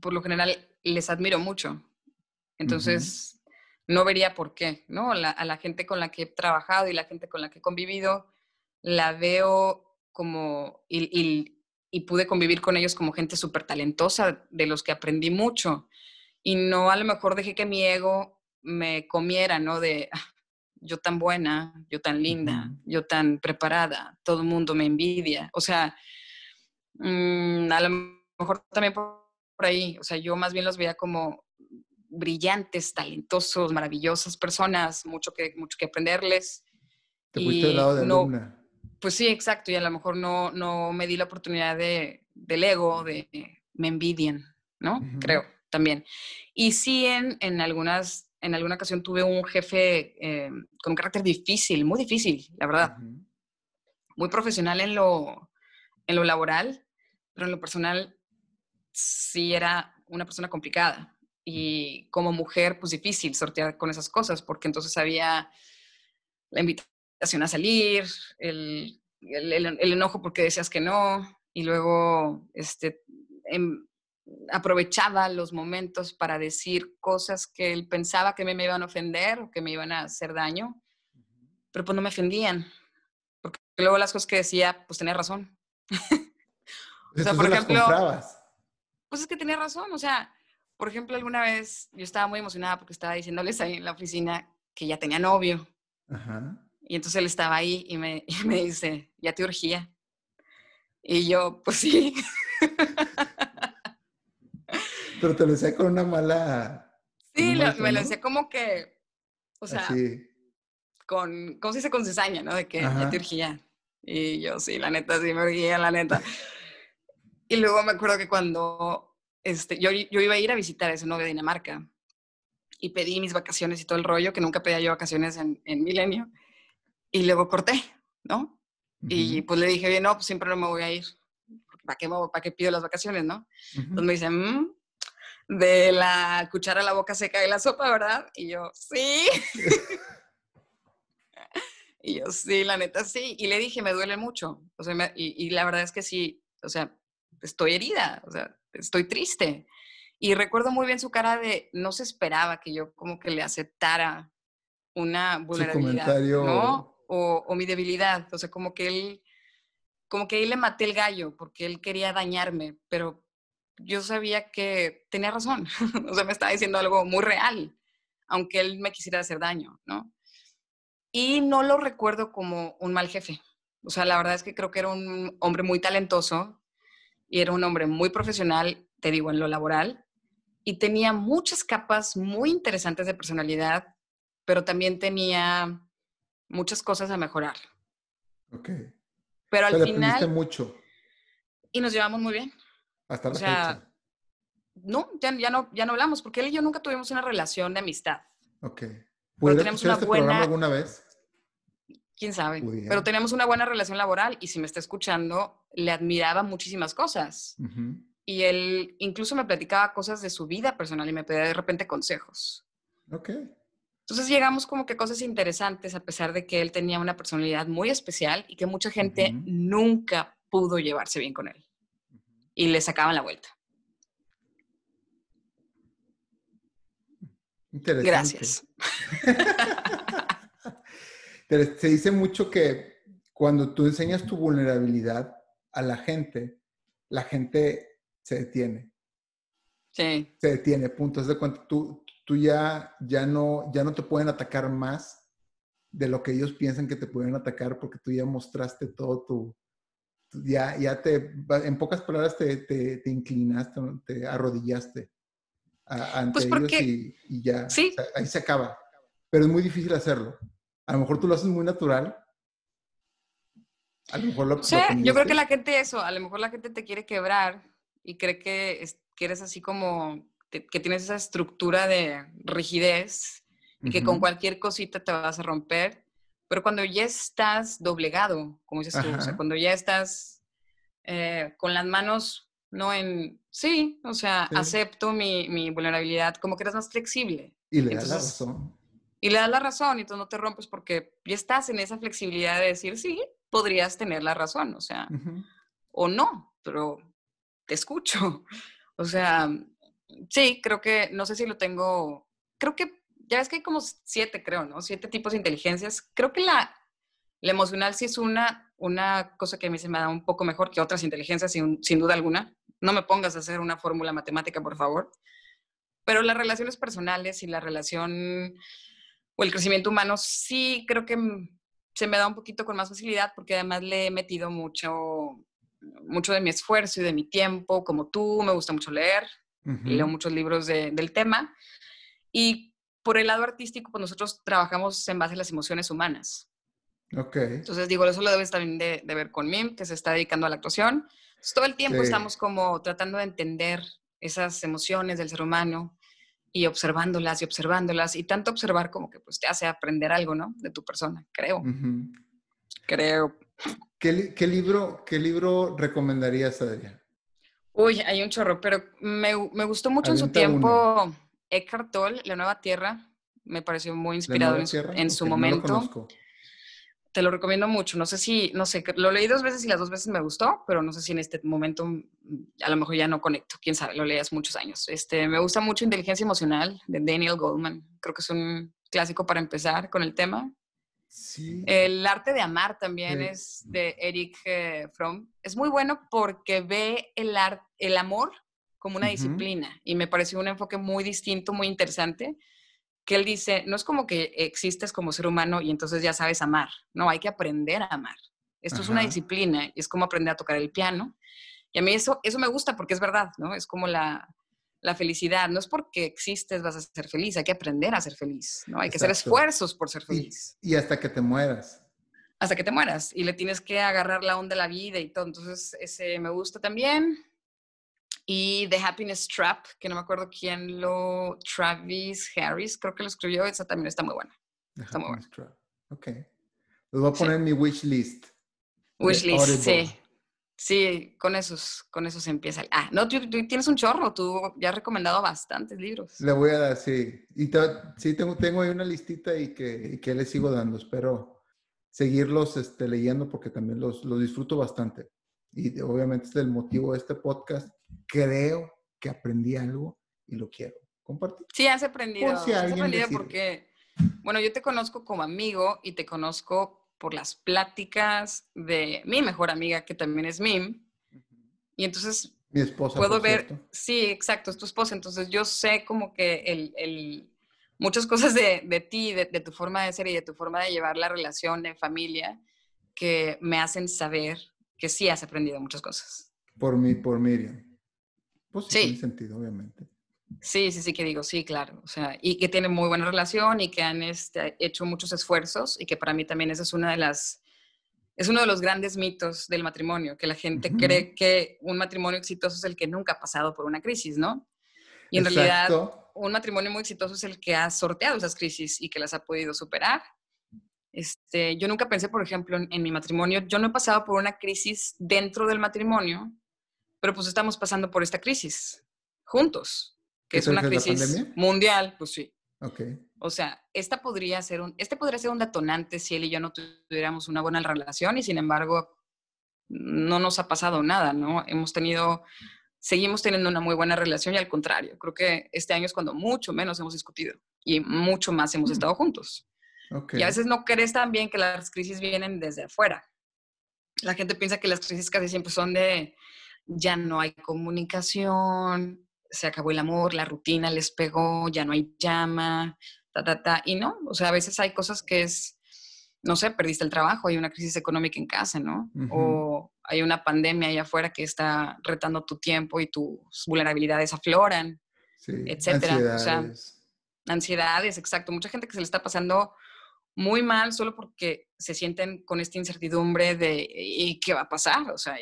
por lo general, les admiro mucho. Entonces, no vería por qué, ¿no? a la gente con la que he trabajado y la gente con la que he convivido, la veo como, y, y pude convivir con ellos como gente súper talentosa, de los que aprendí mucho. Y no a lo mejor dejé que mi ego me comiera, ¿no? De, yo tan buena, yo tan linda, yo tan preparada, todo el mundo me envidia. O sea, mm, a lo mejor también por, ahí, o sea, yo más bien los veía como brillantes, talentosos, maravillosas personas, mucho que, mucho que aprenderles. Te fuiste del lado de no, alumna. Pues sí, exacto, y a lo mejor no, no me di la oportunidad de, del ego, de me envidian, ¿no? Creo, también. Y sí en, en algunas en alguna ocasión tuve un jefe eh, con un carácter difícil, muy difícil, la verdad. Muy profesional en lo, en lo laboral, pero en lo personal sí era una persona complicada. Y como mujer, pues difícil sortear con esas cosas, porque entonces había la invitación a salir, el, el, enojo porque decías que no, y luego este, em, aprovechaba los momentos para decir cosas que él pensaba que me, iban a ofender o que me iban a hacer daño, pero pues no me ofendían, porque luego las cosas que decía, pues tenía razón. o sea, por ejemplo, pues es que tenía razón, o sea, por ejemplo, alguna vez yo estaba muy emocionada porque estaba diciéndoles ahí en la oficina que ya tenía novio. Y entonces él estaba ahí y me, y me dice, ya te urgía. Y yo, pues sí. Pero te lo decía con una mala. Sí, me lo decía como que. O sea. Con. ¿Cómo se dice? Con cizaña, ¿no? De que ya te urgía. Y yo, sí, la neta, sí me urgía, la neta. y luego me acuerdo que cuando. Este, yo, yo iba a ir a visitar a ese novio de Dinamarca y pedí mis vacaciones y todo el rollo, que nunca pedía yo vacaciones en, en Milenio. Y luego corté, ¿no? Y pues le dije, bien, no, pues siempre no me voy a ir. ¿Para qué, ¿Para qué pido las vacaciones, no? Entonces me dicen, mmm, de la cuchara a la boca seca de la sopa, ¿verdad? Y yo, sí. y yo, sí, la neta, sí. Y le dije, me duele mucho. O sea, y, la verdad es que sí, o sea, estoy herida, o sea, estoy triste. Y recuerdo muy bien su cara de, no se esperaba que yo como que le aceptara una vulnerabilidad, ¿no? O, o, mi debilidad, o sea, como que él, como que ahí le maté el gallo porque él quería dañarme, pero yo sabía que tenía razón, o sea, me estaba diciendo algo muy real, aunque él me quisiera hacer daño, ¿no? Y no lo recuerdo como un mal jefe, o sea, la verdad es que creo que era un hombre muy talentoso y era un hombre muy profesional, te digo, en lo laboral, y tenía muchas capas muy interesantes de personalidad, pero también tenía muchas cosas a mejorar. Ok. Pero al final... mucho. Y nos llevamos muy bien. Hasta la o sea, No, ya, ya, no, ya no hablamos, porque él y yo nunca tuvimos una relación de amistad. Ok. ¿Puede tenemos una este buena... programa alguna vez? quién sabe. Pero teníamos una buena relación laboral y si me está escuchando, le admiraba muchísimas cosas. Y él incluso me platicaba cosas de su vida personal y me pedía de repente consejos. Ok. Entonces llegamos como que cosas interesantes a pesar de que él tenía una personalidad muy especial y que mucha gente nunca pudo llevarse bien con él. Y le sacaban la vuelta. Interesante. Gracias. se dice mucho que cuando tú enseñas tu vulnerabilidad a la gente, la gente se detiene. Sí. Se detiene, punto. Es de cuenta, tú, tú ya, ya, no, ya no te pueden atacar más de lo que ellos piensan que te pueden atacar porque tú ya mostraste todo tu, ya, ya te, en pocas palabras te, te, te inclinaste, te arrodillaste ante pues ellos y, y, ya, ¿Sí? ahí se acaba. Pero es muy difícil hacerlo. A lo mejor tú lo haces muy natural. A lo mejor lo, sí, yo creo que la gente eso, a lo mejor la gente te quiere quebrar y cree que, eres así como, que tienes esa estructura de rigidez y que con cualquier cosita te vas a romper. Pero cuando ya estás doblegado, como dices tú, o sea, cuando ya estás eh, con las manos, no en, sí, o sea, acepto mi, mi, vulnerabilidad, como que eres más flexible. Y le das la razón. Y le das la razón y tú no te rompes porque ya estás en esa flexibilidad de decir, sí, podrías tener la razón, o sea, o no, pero te escucho. O sea, sí, creo que, no sé si lo tengo, creo que, ya ves que hay como siete, creo, ¿no? Siete tipos de inteligencias. Creo que la, la emocional sí es una, una cosa que a mí se me da un poco mejor que otras inteligencias, sin, sin duda alguna. No me pongas a hacer una fórmula matemática, por favor. Pero las relaciones personales y la relación o el crecimiento humano, sí creo que se me da un poquito con más facilidad porque además le he metido mucho, mucho de mi esfuerzo y de mi tiempo, como tú, me gusta mucho leer, leo muchos libros del tema. Y por el lado artístico, pues nosotros trabajamos en base a las emociones humanas. Ok. Entonces digo, eso lo debes también de, ver con Mim, que se está dedicando a la actuación. todo el tiempo estamos como tratando de entender esas emociones del ser humano, y observándolas y observándolas y tanto observar como que pues te hace aprender algo, ¿no? De tu persona, creo. Creo. ¿Qué, ¿Qué, libro, ¿Qué libro recomendarías, Adrián? Uy, hay un chorro, pero me, me gustó mucho en su tiempo Eckhart Tolle, La Nueva Tierra. Me pareció muy inspirado en, en, su momento te lo recomiendo mucho. No sé si, no sé, lo leí dos veces y las dos veces me gustó, pero no sé si en este momento mm, a lo mejor ya no conecto. Quién sabe, lo leí hace muchos años. Este, me gusta mucho Inteligencia Emocional de Daniel Goldman. Creo que es un clásico para empezar con el tema. Sí. El arte de amar también es de Eric eh, Fromm. Es muy bueno porque ve el, el amor como una disciplina y me pareció un enfoque muy distinto, muy interesante que él dice, no es como que existes como ser humano y entonces ya sabes amar, no, hay que aprender a amar. Esto es una disciplina y es como aprender a tocar el piano. Y a mí eso, eso me gusta porque es verdad, ¿no? Es como la, la felicidad. No es porque existes vas a ser feliz, hay que aprender a ser feliz, ¿no? Hay que hacer esfuerzos por ser feliz. Y, hasta que te mueras. Hasta que te mueras. Y le tienes que agarrar la onda de la vida y todo. Entonces, ese me gusta también. Y The Happiness Trap, que no me acuerdo quién lo, Travis Harris, creo que lo escribió, esa también está muy buena. está muy buena. Trap. Ok. Lo voy a poner en mi wish list. Wish list, sí. Sí, con esos, con esos empieza. Ah, no, tú, tienes un chorro, tú ya has recomendado bastantes libros. Le voy a dar, sí. Y sí, tengo, tengo ahí una listita y que, y que le sigo dando. Espero seguirlos este, leyendo porque también los, los disfruto bastante y obviamente es el motivo de este podcast, creo que aprendí algo y lo quiero compartir. Sí, has aprendido. Si has aprendido porque Bueno, yo te conozco como amigo y te conozco por las pláticas de mi mejor amiga, que también es Mim. Y entonces mi esposa. Puedo ver, sí, exacto, es tu esposa. Entonces yo sé como que el, el muchas cosas de, de ti, de, de, tu forma de ser y de tu forma de llevar la relación en familia que me hacen saber que sí has aprendido muchas cosas. Por mí, por Miriam. Pues sí. Tiene sentido, obviamente. Sí, sí, sí, que digo, sí, claro. O sea, y que tienen muy buena relación y que han este, hecho muchos esfuerzos y que para mí también esa es una de las es uno de los grandes mitos del matrimonio, que la gente cree que un matrimonio exitoso es el que nunca ha pasado por una crisis, ¿no? Y en realidad un matrimonio muy exitoso es el que ha sorteado esas crisis y que las ha podido superar. Este, yo nunca pensé, por ejemplo, en, mi matrimonio, yo no he pasado por una crisis dentro del matrimonio, pero pues estamos pasando por esta crisis juntos, que es una crisis mundial, pues sí. Okay. O sea, esta podría ser un, este podría ser un detonante si él y yo no tuviéramos una buena relación y sin embargo no nos ha pasado nada, ¿no? Hemos tenido, seguimos teniendo una muy buena relación y al contrario, creo que este año es cuando mucho menos hemos discutido y mucho más hemos mm. estado juntos. Okay. Y a veces no crees también que las crisis vienen desde afuera. La gente piensa que las crisis casi siempre son de ya no hay comunicación, se acabó el amor, la rutina les pegó, ya no hay llama, ta, ta, ta. Y no, o sea, a veces hay cosas que es, no sé, perdiste el trabajo, hay una crisis económica en casa, ¿no? O hay una pandemia allá afuera que está retando tu tiempo y tus vulnerabilidades afloran, sí. etcétera. Ansiedades. O sea, ansiedades, exacto. Mucha gente que se le está pasando muy mal solo porque se sienten con esta incertidumbre de ¿y qué va a pasar? O sea,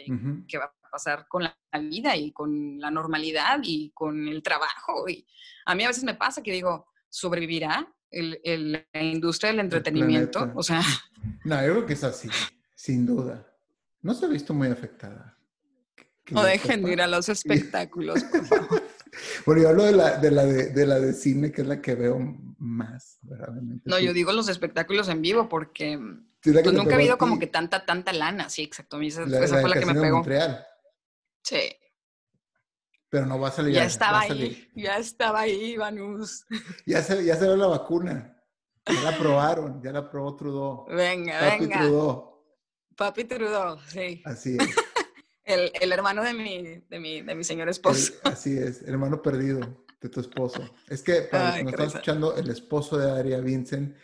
¿qué va pasar con la vida y con la normalidad y con el trabajo. Y a mí a veces me pasa que digo, ¿sobrevivirá el, la industria del entretenimiento? O sea... No, yo creo que es así, sin duda. No se ha visto muy afectada. No dejen de ir a los espectáculos, por favor. Bueno, yo hablo de la de, la de, la de cine, que es la que veo más, No, yo digo los espectáculos en vivo porque pues nunca ha habido como que tanta, tanta lana. Sí, exacto. esa, esa fue la que me pegó. Sí. Pero no va a salir. Ya estaba ahí, ya estaba ahí, Vanus. Ya se, ya se ve la vacuna. Ya la probaron, ya la probó Trudeau. Venga, Papi venga. Trudeau. Papi Trudeau, sí. Así es. el, el, hermano de mi, de mi, de mi señor esposo. así es, el hermano perdido de tu esposo. Es que para los que nos están escuchando, el esposo de Aria Vincent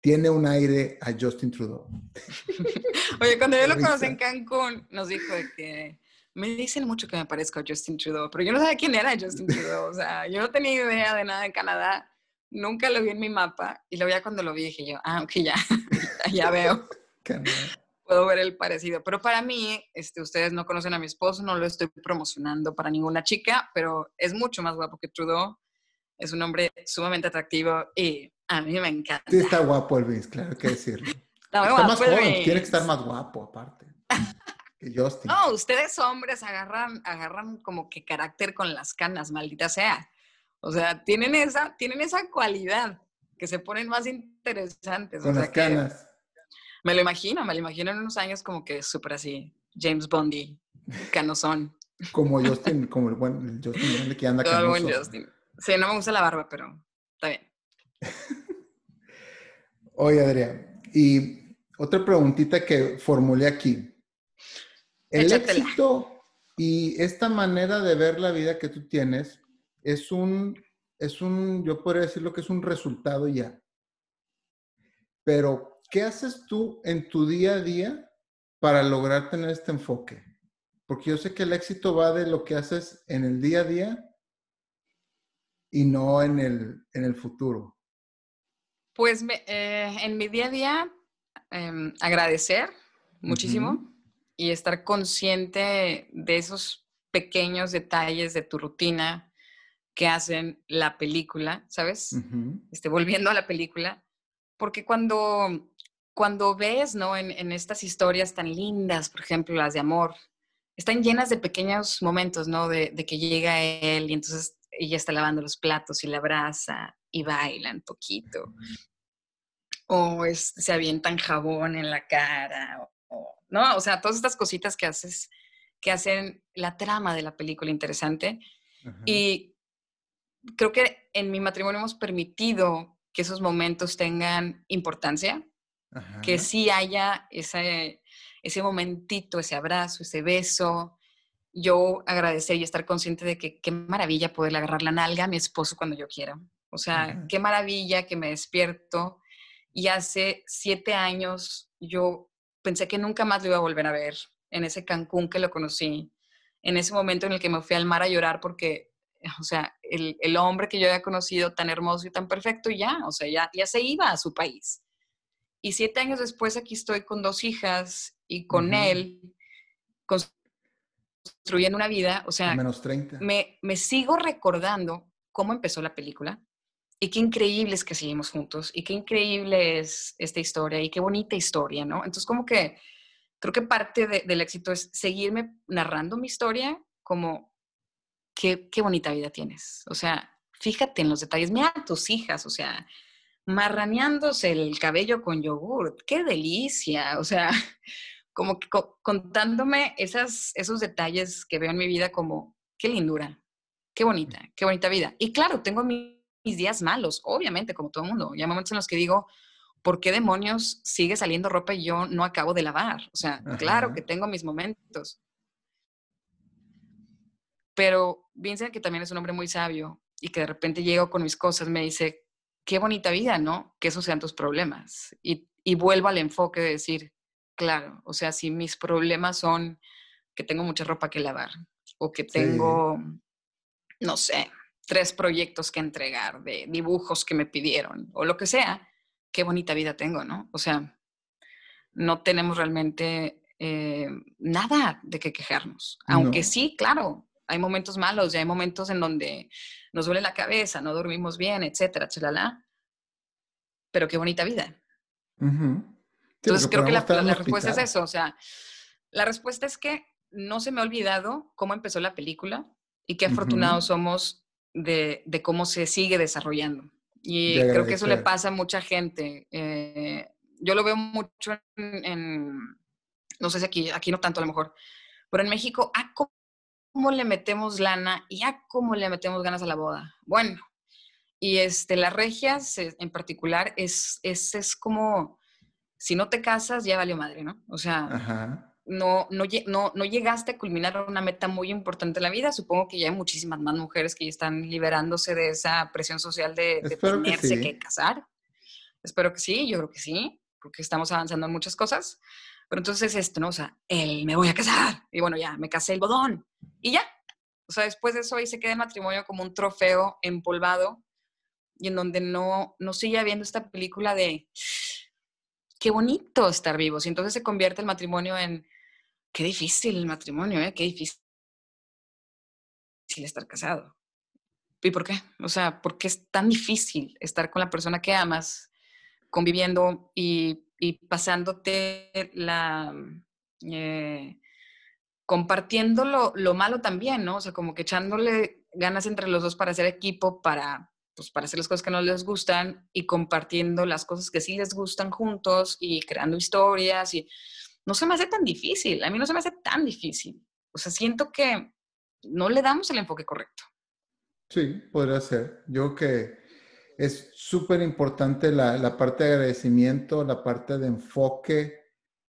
tiene un aire a Justin Trudeau. Oye, cuando yo lo conocí en Cancún, nos dijo que me dicen mucho que me parezco a Justin Trudeau, pero yo no sabía quién era Justin Trudeau. O sea, yo no tenía idea de nada de Canadá. Nunca lo vi en mi mapa. Y luego ya cuando lo vi dije yo, ah, ok, ya, ya veo. Puedo ver el parecido. Pero para mí, este, ustedes no conocen a mi esposo, no lo estoy promocionando para ninguna chica, pero es mucho más guapo que Trudeau. Es un hombre sumamente atractivo y a mí me encanta. Sí, está guapo Elvis, claro que decirlo. Está, más joven, tiene que estar más guapo aparte. No, ustedes hombres agarran, agarran como que carácter con las canas, maldita sea. O sea, tienen esa, tienen esa cualidad que se ponen más interesantes. Con las canas. Me lo imagino, me lo imagino en unos años como que súper así, James Bondy, canosón. Como Justin, como el buen Justin que anda Todo buen Justin. Sí, no me gusta la barba, pero está bien. Oye, Adrián, y otra preguntita que formulé aquí. El éxito y esta manera de ver la vida que tú tienes es un, es un, yo podría decirlo que es un resultado ya. Pero, ¿qué haces tú en tu día a día para lograr tener este enfoque? Porque yo sé que el éxito va de lo que haces en el día a día y no en el, en el futuro. Pues eh, en mi día a día, em, agradecer muchísimo y estar consciente de esos pequeños detalles de tu rutina que hacen la película, ¿sabes? este, volviendo a la película, porque cuando, cuando ves, ¿no? En, en, estas historias tan lindas, por ejemplo, las de amor, están llenas de pequeños momentos, ¿no? De, de que llega él y entonces ella está lavando los platos y la abraza y bailan poquito. O es, se avientan jabón en la cara, ¿no? O sea, todas estas cositas que haces, que hacen la trama de la película interesante. Y creo que en mi matrimonio hemos permitido que esos momentos tengan importancia, que sí haya ese, ese momentito, ese abrazo, ese beso. Yo agradecer y estar consciente de que qué maravilla poderle agarrar la nalga a mi esposo cuando yo quiera. O sea, qué maravilla que me despierto y hace siete años yo pensé que nunca más lo iba a volver a ver en ese Cancún que lo conocí, en ese momento en el que me fui al mar a llorar porque, o sea, el, el hombre que yo había conocido tan hermoso y tan perfecto ya, o sea, ya, ya se iba a su país. Y siete años después aquí estoy con dos hijas y con él construyendo una vida, o sea, menos 30. Me, me sigo recordando cómo empezó la película y qué increíble es que seguimos juntos y qué increíble es esta historia y qué bonita historia, ¿no? Entonces como que creo que parte del éxito es seguirme narrando mi historia como qué, qué bonita vida tienes. O sea, fíjate en los detalles, mira a tus hijas, o sea, marraneándose el cabello con yogur, qué delicia, o sea, como que contándome esas, esos detalles que veo en mi vida como, qué lindura, qué bonita, qué bonita vida. Y claro, tengo mi mis días malos, obviamente, como todo el mundo. Y hay momentos en los que digo, ¿por qué demonios sigue saliendo ropa y yo no acabo de lavar? O sea, claro que tengo mis momentos. Pero Vincent, que también es un hombre muy sabio y que de repente llego con mis cosas, me dice, qué bonita vida, ¿no? Que esos sean tus problemas. Y, vuelvo al enfoque de decir, claro, o sea, si mis problemas son que tengo mucha ropa que lavar o que tengo, no sé, tres proyectos que entregar, de dibujos que me pidieron o lo que sea, qué bonita vida tengo, ¿no? O sea, no tenemos realmente eh, nada de qué quejarnos. Aunque sí, claro, hay momentos malos y hay momentos en donde nos duele la cabeza, no dormimos bien, etcétera, chalala. Pero qué bonita vida. Entonces creo que la, la respuesta es eso. O sea, la respuesta es que no se me ha olvidado cómo empezó la película y qué afortunados somos de, cómo se sigue desarrollando. Y creo que eso le pasa a mucha gente. Eh, yo lo veo mucho en, no sé si aquí, aquí no tanto a lo mejor, pero en México, ¿a cómo le metemos lana y a cómo le metemos ganas a la boda? Bueno, y este, las regias en particular es, es, es como, si no te casas, ya valió madre, ¿no? O sea, no, no, no, llegaste a culminar una meta muy importante en la vida. Supongo que ya hay muchísimas más mujeres que ya están liberándose de esa presión social de, tenerse que, casar. Espero que sí, yo creo que sí, porque estamos avanzando en muchas cosas. Pero entonces esto, ¿no? O sea, el me voy a casar. Y bueno, ya, me casé el bodón. Y ya. O sea, después de eso ahí se queda el matrimonio como un trofeo empolvado y en donde no, no sigue habiendo esta película de qué bonito estar vivos. Y entonces se convierte el matrimonio en qué difícil el matrimonio, ¿eh? Qué difícil estar casado. ¿Y por qué? O sea, ¿por qué es tan difícil estar con la persona que amas, conviviendo y, pasándote la... Eh, compartiendo lo, malo también, ¿no? O sea, como que echándole ganas entre los dos para hacer equipo, para, pues, para hacer las cosas que no les gustan y compartiendo las cosas que sí les gustan juntos y creando historias y no se me hace tan difícil, a mí no se me hace tan difícil. O sea, siento que no le damos el enfoque correcto. Sí, podría ser. Yo que es súper importante la, parte de agradecimiento, la parte de enfoque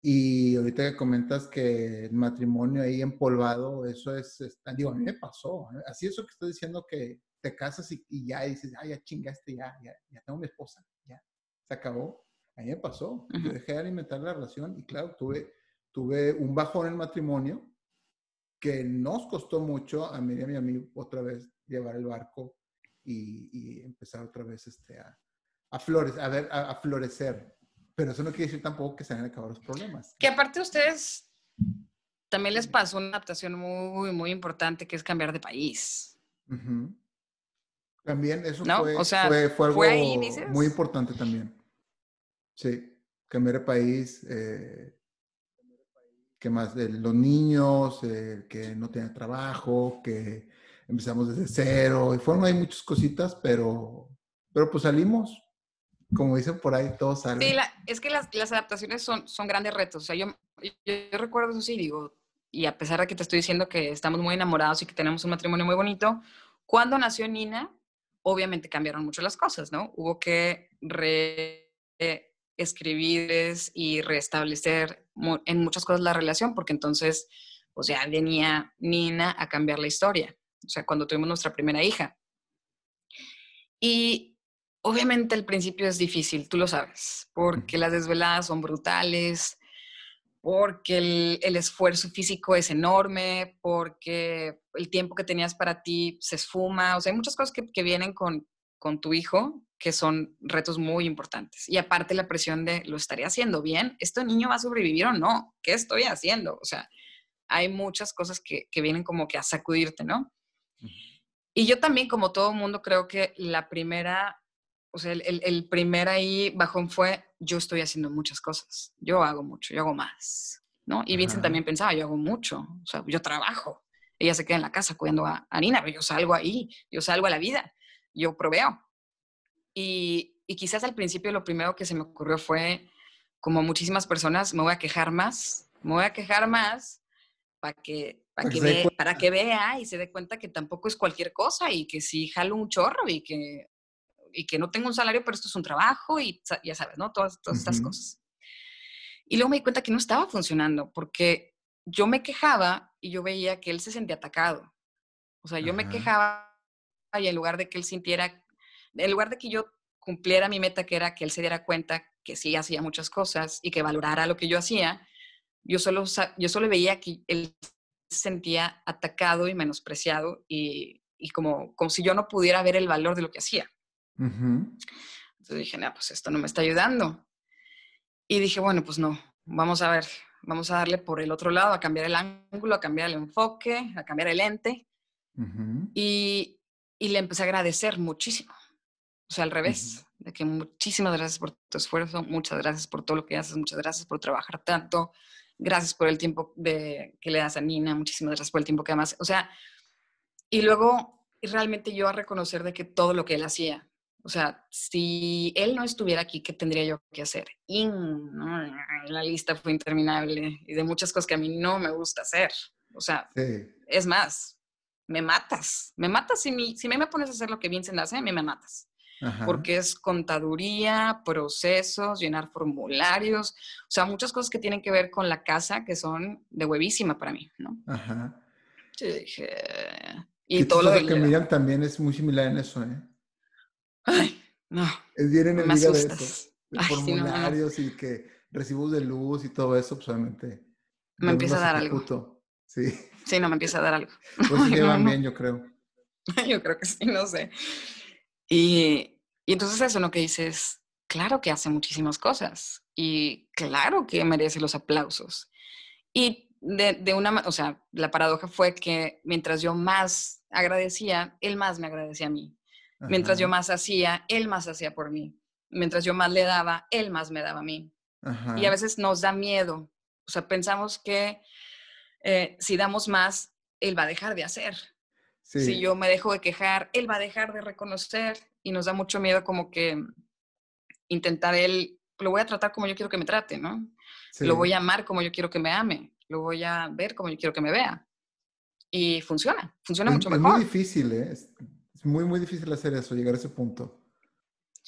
y ahorita que comentas que el matrimonio ahí empolvado, eso es, digo, a mí me pasó. ¿eh? Así eso que estás diciendo que te casas y, ya dices, ah, ya chingaste, ya, ya, ya tengo mi esposa, ya, se acabó. A mí me pasó. Yo dejé de alimentar la relación y claro, tuve, tuve un bajón en el matrimonio que nos costó mucho a Miriam y a mí otra vez llevar el barco y, empezar otra vez este, a, a, flores, a, ver, a, florecer. Pero eso no quiere decir tampoco que se hayan acabado los problemas. Que aparte ustedes también les pasó una adaptación muy, muy importante que es cambiar de país. También eso fue, fue, algo muy importante también. Sí, cambiar de país. Eh, ¿Qué más? los niños, que no tienen trabajo, que empezamos desde cero. Y fueron hay muchas cositas, pero, pero pues salimos. Como dicen por ahí, todos salen. Sí, es que las, las, adaptaciones son, son grandes retos. O sea, yo, yo, recuerdo eso sí, digo, y a pesar de que te estoy diciendo que estamos muy enamorados y que tenemos un matrimonio muy bonito, cuando nació Nina, obviamente cambiaron mucho las cosas, ¿no? Hubo que reescribir y restablecer en muchas cosas la relación, porque entonces, pues ya venía Nina a cambiar la historia, o sea, cuando tuvimos nuestra primera hija. Y obviamente el principio es difícil, tú lo sabes, porque las desveladas son brutales, porque el, esfuerzo físico es enorme, porque el tiempo que tenías para ti se esfuma, o sea, hay muchas cosas que, vienen con, con tu hijo que son retos muy importantes. Y aparte la presión de, ¿lo estaría haciendo bien? ¿Este niño va a sobrevivir o no? ¿Qué estoy haciendo? O sea, hay muchas cosas que, que vienen como que a sacudirte, ¿no? Y yo también, como todo mundo, creo que la primera o sea, el, primer ahí bajón fue, yo estoy haciendo muchas cosas, yo hago mucho, yo hago más, ¿no? Y Vincent también pensaba, yo hago mucho, o sea, yo trabajo, ella se queda en la casa cuidando a, Nina, pero yo salgo ahí, yo salgo a la vida, yo proveo. Y, y quizás al principio lo primero que se me ocurrió fue, como muchísimas personas, me voy a quejar más, me voy a quejar más para que, para, que, para que vea y se dé cuenta que tampoco es cualquier cosa y que si jalo un chorro y que y que no tengo un salario, pero esto es un trabajo y ya sabes, ¿no? Todas, todas estas cosas. Y luego me di cuenta que no estaba funcionando porque yo me quejaba y yo veía que él se sentía atacado. O sea, yo me quejaba y en lugar de que él sintiera, en lugar de que yo cumpliera mi meta, que era que él se diera cuenta que sí hacía muchas cosas y que valorara lo que yo hacía, yo solo, yo solo veía que él se sentía atacado y menospreciado y, y como, como si yo no pudiera ver el valor de lo que hacía. Entonces dije, no, pues esto no me está ayudando. Y dije, bueno, pues no, vamos a ver, vamos a darle por el otro lado, a cambiar el ángulo, a cambiar el enfoque, a cambiar el lente. y, y, le empecé a agradecer muchísimo. O sea, al revés, de que muchísimas gracias por tu esfuerzo, muchas gracias por todo lo que haces, muchas gracias por trabajar tanto, gracias por el tiempo de, que le das a Nina, muchísimas gracias por el tiempo que amas. O sea, y luego realmente yo a reconocer de que todo lo que él hacía, o sea, si él no estuviera aquí, ¿qué tendría yo que hacer? Y la lista fue interminable y de muchas cosas que a mí no me gusta hacer. O sea, es más, me matas. Me matas si, mi, si me pones a hacer lo que Vincent hace, a mí me matas. Porque es contaduría, procesos, llenar formularios, o sea, muchas cosas que tienen que ver con la casa que son de huevísima para mí, ¿no? Ajá. Yo dije... Y todo lo que Miriam también es muy similar en eso, ¿eh? Ay, no. Es bien enemiga de eso. De formularios y que recibos de luz y todo eso, pues obviamente. Me empieza a dar algo. Sí. Sí, no me empieza a dar algo. Pues sí llevan bien, yo creo. Yo creo que sí, no sé. Y, y entonces eso lo que dices, claro que hace muchísimas cosas y claro que merece los aplausos. Y de, de, una, o sea, la paradoja fue que mientras yo más agradecía, él más me agradecía a mí. Mientras yo más hacía, él más hacía por mí. Mientras yo más le daba, él más me daba a mí. Y a veces nos da miedo. O sea, pensamos que eh, si damos más, él va a dejar de hacer. Si yo me dejo de quejar, él va a dejar de reconocer y nos da mucho miedo como que intentar él, lo voy a tratar como yo quiero que me trate, ¿no? Lo voy a amar como yo quiero que me ame, lo voy a ver como yo quiero que me vea. Y funciona, funciona mucho mejor. Es muy difícil, ¿eh? muy, muy difícil hacer eso, llegar a ese punto.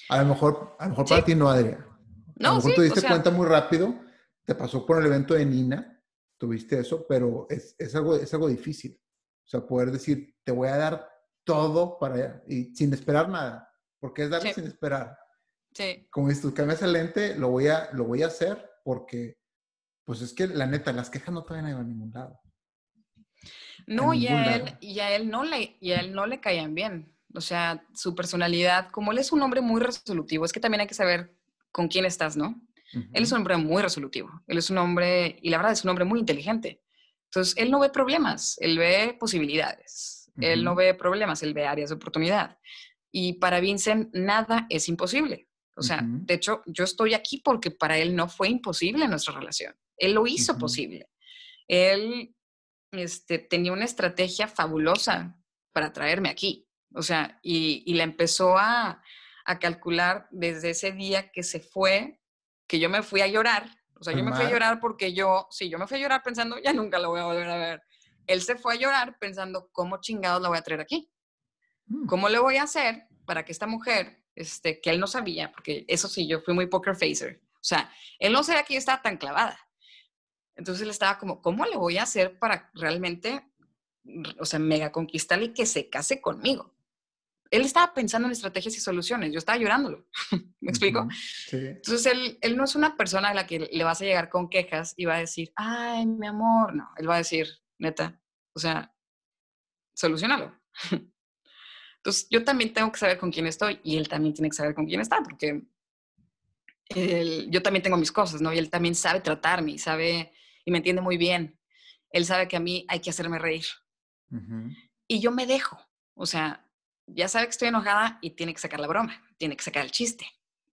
A lo mejor, a lo mejor para ti no, Adrián. No, a lo mejor te diste cuenta muy rápido, te pasó por el evento de Nina, tuviste eso, pero es, es, algo, es algo difícil. O sea, poder decir, te voy a dar todo para y sin esperar nada, porque es darle sin esperar. Sí. Como dices, cambias el lente, lo voy a, lo voy a hacer porque, pues es que la neta, las quejas no te van a ir a ningún lado. No, y a, él, y a él no le, y a él no le caían bien. O sea, su personalidad, como él es un hombre muy resolutivo, es que también hay que saber con quién estás, ¿no? Él es un hombre muy resolutivo. Él es un hombre, y la verdad es un hombre muy inteligente. Entonces, él no ve problemas, él ve posibilidades. Él no ve problemas, él ve áreas de oportunidad. Y para Vincent, nada es imposible. O sea, de hecho, yo estoy aquí porque para él no fue imposible nuestra relación. Él lo hizo posible. Él este, tenía una estrategia fabulosa para traerme aquí. O sea, y, la empezó a, calcular desde ese día que se fue, que yo me fui a llorar. O sea, yo me fui a llorar porque yo, sí, yo me fui a llorar pensando, ya nunca lo voy a volver a ver. Él se fue a llorar pensando, ¿cómo chingados la voy a traer aquí? Mm. ¿Cómo le voy a hacer para que esta mujer, este, que él no sabía, porque eso sí, yo fui muy poker facer, o sea, él no sabía que yo estaba tan clavada. Entonces él estaba como, ¿cómo le voy a hacer para realmente, o sea, mega conquistarle y que se case conmigo? Él estaba pensando en estrategias y soluciones, yo estaba llorándolo, ¿me explico? sí. Entonces él, él no es una persona a la que le vas a llegar con quejas y va a decir, ay, mi amor, no, él va a decir, neta, o sea, solucionalo. Entonces, yo también tengo que saber con quién estoy y él también tiene que saber con quién está, porque yo también tengo mis cosas, ¿no? Y él también sabe tratarme y sabe, y me entiende muy bien. Él sabe que a mí hay que hacerme reír. Y yo me dejo. O sea, ya sabe que estoy enojada y tiene que sacar la broma, tiene que sacar el chiste,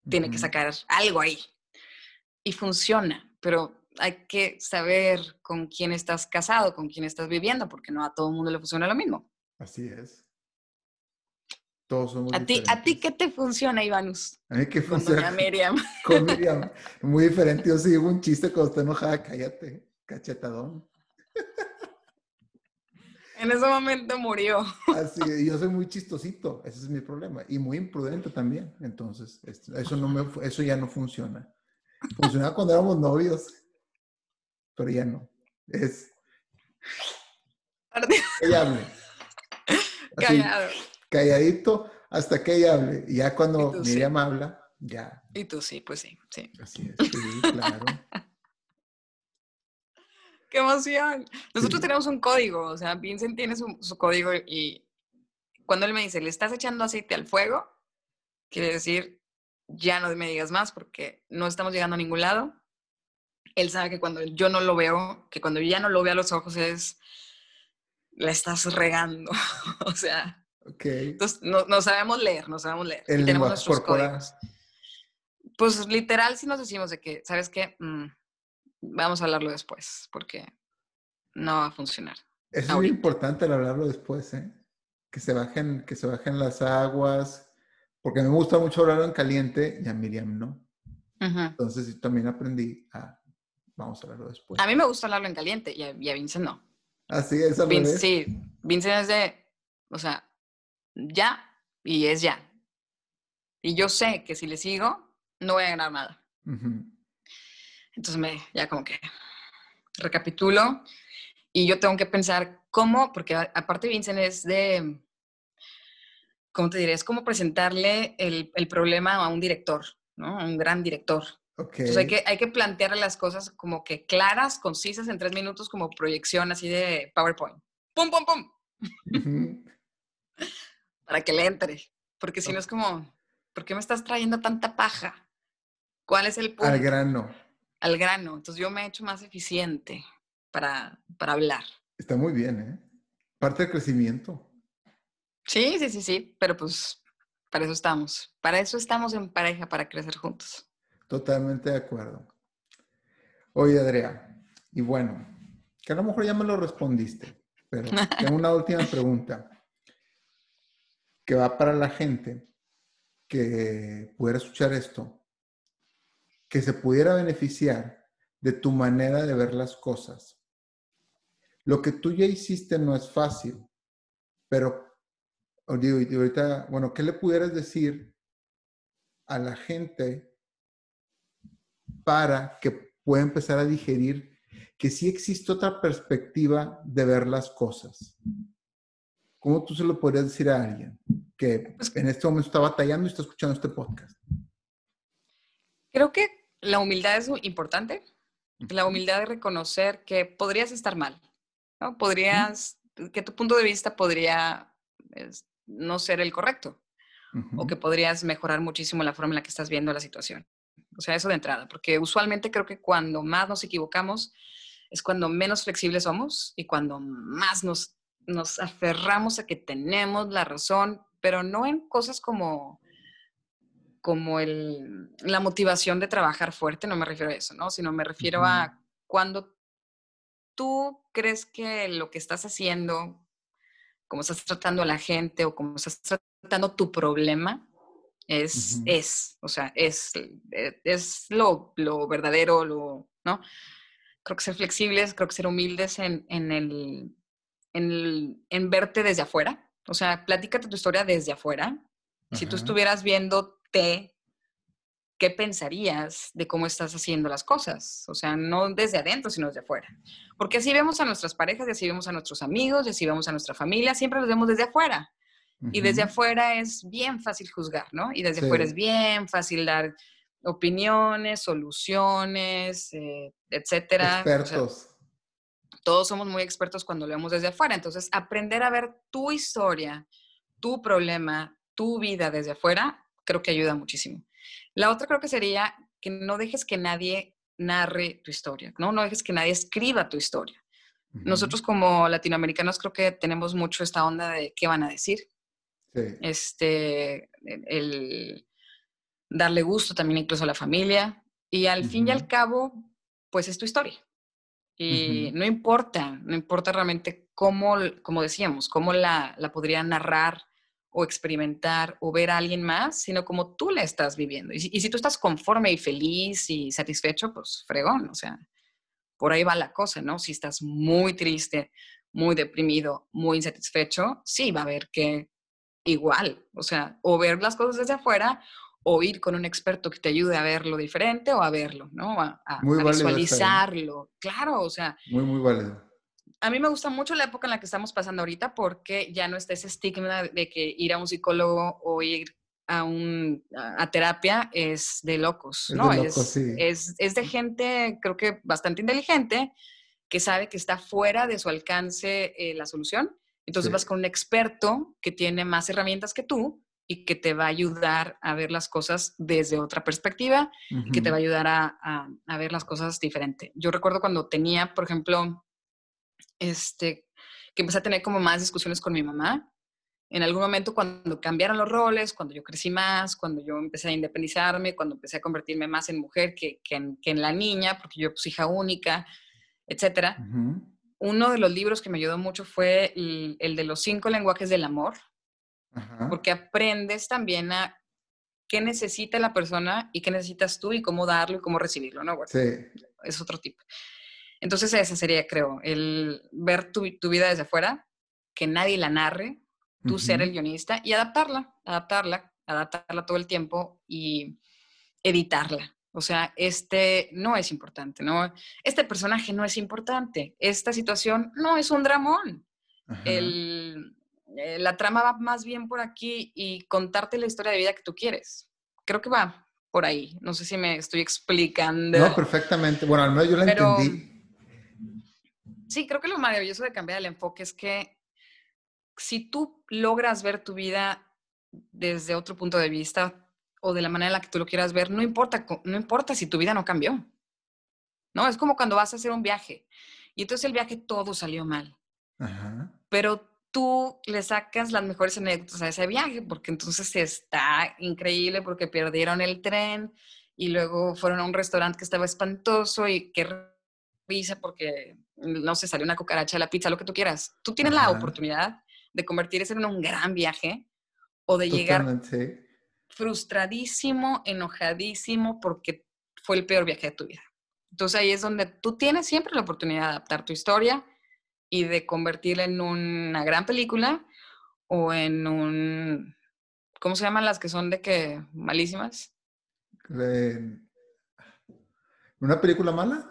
tiene que sacar algo ahí. Y funciona, pero hay que saber con quién estás casado, con quién estás viviendo, porque no a todo el mundo le funciona lo mismo. Así es. Todos somos ¿A ti, ¿A ti qué te funciona, Ivanus? A mí qué funciona. Con Miriam. Con Miriam. Muy diferente. Yo sigo un chiste cuando está enojada. Cállate, cachetadón. En ese momento murió. Así, yo soy muy chistosito, ese es mi problema. Y muy imprudente también. Entonces, eso, no me, eso ya no funciona. Funcionaba cuando éramos novios, pero ya no. Es... Ella hable. Callado calladito hasta que ella hable. Y ya cuando Miriam habla, ya. Y tú sí, pues sí, sí. Así es, sí, claro. ¡Qué emoción! Nosotros tenemos un código, o sea, Vincent tiene su, código y cuando él me dice, le estás echando aceite al fuego, quiere decir, ya no me digas más porque no estamos llegando a ningún lado. Él sabe que cuando yo no lo veo, que cuando ya no lo veo a los ojos es, la estás regando. o sea, entonces, no, sabemos leer, no sabemos leer. y tenemos nuestros códigos. Pues literal, si nos decimos de que, ¿sabes qué? Mm, vamos a hablarlo después, porque no va a funcionar. Es muy importante el hablarlo después, ¿eh? Que se bajen, que se bajen las aguas, porque me gusta mucho hablarlo en caliente y a Miriam no. Entonces yo también aprendí a, vamos a hablarlo después. A mí me gusta hablarlo en caliente y a, Vincent no. Así es, Sí, Vincent es de, o sea, ya y es ya. Y yo sé que si le sigo, no voy a ganar nada. Entonces me, ya como que recapitulo y yo tengo que pensar cómo, porque aparte Vincent es de, ¿cómo te diré? Es como presentarle el, el problema a un director, ¿no? A un gran director. Entonces hay que, hay que plantearle las cosas como que claras, concisas, en tres minutos, como proyección así de PowerPoint. ¡Pum, pum, pum! para que le entre. Porque si no es como, ¿por qué me estás trayendo tanta paja? ¿Cuál es el punto? Al grano. Al grano. Entonces yo me he hecho más eficiente para, para hablar. Está muy bien, ¿eh? Parte del crecimiento. Sí, sí, sí, sí, pero pues para eso estamos. Para eso estamos en pareja, para crecer juntos. Totalmente de acuerdo. Oye, Adrián, y bueno, que a lo mejor ya me lo respondiste, pero tengo una última pregunta que va para la gente que pudiera escuchar esto, que se pudiera beneficiar de tu manera de ver las cosas. Lo que tú ya hiciste no es fácil, pero digo, ahorita, bueno, ¿qué le pudieras decir a la gente para que pueda empezar a digerir que sí existe otra perspectiva de ver las cosas? ¿Cómo tú se lo podrías decir a alguien que pues en este momento está batallando y está escuchando este podcast? Creo que la humildad es importante. La humildad de reconocer que podrías estar mal, ¿no? Podrías, que tu punto de vista podría no ser el correcto o que podrías mejorar muchísimo la forma en la que estás viendo la situación. O sea, eso de entrada, porque usualmente creo que cuando más nos equivocamos es cuando menos flexibles somos y cuando más nos nos aferramos a que tenemos la razón, pero no en cosas como, como el, la motivación de trabajar fuerte, no me refiero a eso, ¿no? Sino me refiero a cuando tú crees que lo que estás haciendo, como estás tratando a la gente o como estás tratando tu problema, es, es, o sea, es, e, es lo, lo, verdadero, lo, ¿no? Creo que ser flexibles, creo que ser humildes en, en el en, verte desde afuera. O sea, platícate tu historia desde afuera Si tú estuvieras viéndote, ¿qué pensarías de cómo estás haciendo las cosas? O sea, no desde adentro, sino desde afuera. Porque así vemos a nuestras parejas, y así vemos a nuestros amigos, y así vemos a nuestra familia, siempre los vemos desde afuera. Y desde afuera es bien fácil juzgar, ¿no? Y desde afuera es bien fácil dar opiniones, soluciones, eh, etcétera. Expertos. todos somos muy expertos cuando lo vemos desde afuera. Entonces, aprender a ver tu historia, tu problema, tu vida desde afuera, creo que ayuda muchísimo. La otra creo que sería que no dejes que nadie narre tu historia, ¿no? No dejes que nadie escriba tu historia. Nosotros como latinoamericanos creo que tenemos mucho esta onda de qué van a decir. Sí. Este, el, darle gusto también incluso a la familia. Y al fin y al cabo, pues es tu historia. Y no importa, no importa realmente cómo, como decíamos, cómo la, la podría narrar o experimentar o ver a alguien más, sino como tú la estás viviendo. Y si, y si, tú estás conforme y feliz y satisfecho, pues fregón, o sea, por ahí va la cosa, ¿no? Si estás muy triste, muy deprimido, muy insatisfecho, sí va a haber que igual, o sea, o ver las cosas desde afuera o ir con un experto que te ayude a verlo diferente o a verlo, ¿no? A, visualizarlo. Claro, o sea. Muy, muy válido. A mí me gusta mucho la época en la que estamos pasando ahorita porque ya no está ese estigma de que ir a un psicólogo o ir a, un, a terapia es de locos, ¿no? Es de, es, es, de gente, creo que bastante inteligente, que sabe que está fuera de su alcance eh, la solución. Entonces vas con un experto que tiene más herramientas que tú y que te va a ayudar a ver las cosas desde otra perspectiva y que te va a ayudar a, a, ver las cosas diferente. Yo recuerdo cuando tenía, por ejemplo, este, que empecé a tener como más discusiones con mi mamá. En algún momento cuando cambiaron los roles, cuando yo crecí más, cuando yo empecé a independizarme, cuando empecé a convertirme más en mujer que, que, en, que en, la niña, porque yo pues hija única, etcétera. Uno de los libros que me ayudó mucho fue el, el de los cinco lenguajes del amor porque aprendes también a qué necesita la persona y qué necesitas tú y cómo darlo y cómo recibirlo, ¿no? sí. Es otro tipo. Entonces ese sería, creo, el ver tu, tu vida desde afuera, que nadie la narre, tú ser el guionista y adaptarla, adaptarla, adaptarla todo el tiempo y editarla. O sea, este no es importante, ¿no? Este personaje no es importante, esta situación no es un dramón. El, eh, la trama va más bien por aquí y contarte la historia de vida que tú quieres. Creo que va por ahí. No sé si me estoy explicando. No, perfectamente. Bueno, al menos yo la entendí. Sí, creo que lo maravilloso de cambiar el enfoque es que si tú logras ver tu vida desde otro punto de vista o de la manera en la que tú lo quieras ver, no importa, no importa si tu vida no cambió. ¿No? Es como cuando vas a hacer un viaje y entonces el viaje todo salió mal. Ajá. Pero tú le sacas las mejores anécdotas a ese viaje, porque entonces está increíble porque perdieron el tren y luego fueron a un restaurante que estaba espantoso y qué risa porque no se salió una cucaracha de la pizza, lo que tú quieras. Tú tienes la oportunidad de convertir eso en un gran viaje o de llegar frustradísimo, enojadísimo porque fue el peor viaje de tu vida. Entonces ahí es donde tú tienes siempre la oportunidad de adaptar tu historia, y de convertirla en una gran película o en un, ¿cómo se llaman las que son de que malísimas? ¿Una película mala?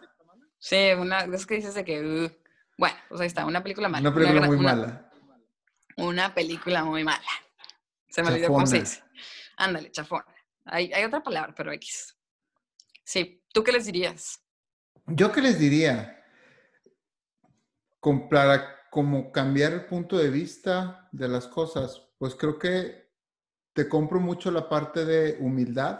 Sí, una, es que dices de que, uh, bueno, pues ahí está, una película mala. Una película muy mala. Una película muy mala. Se me olvidó cómo se dice. Ándale, chafona. Hay, hay otra palabra, pero X. Sí, ¿tú qué les dirías? ¿Yo qué les diría? para como cambiar el punto de vista de las cosas, pues creo que te compro mucho la parte de humildad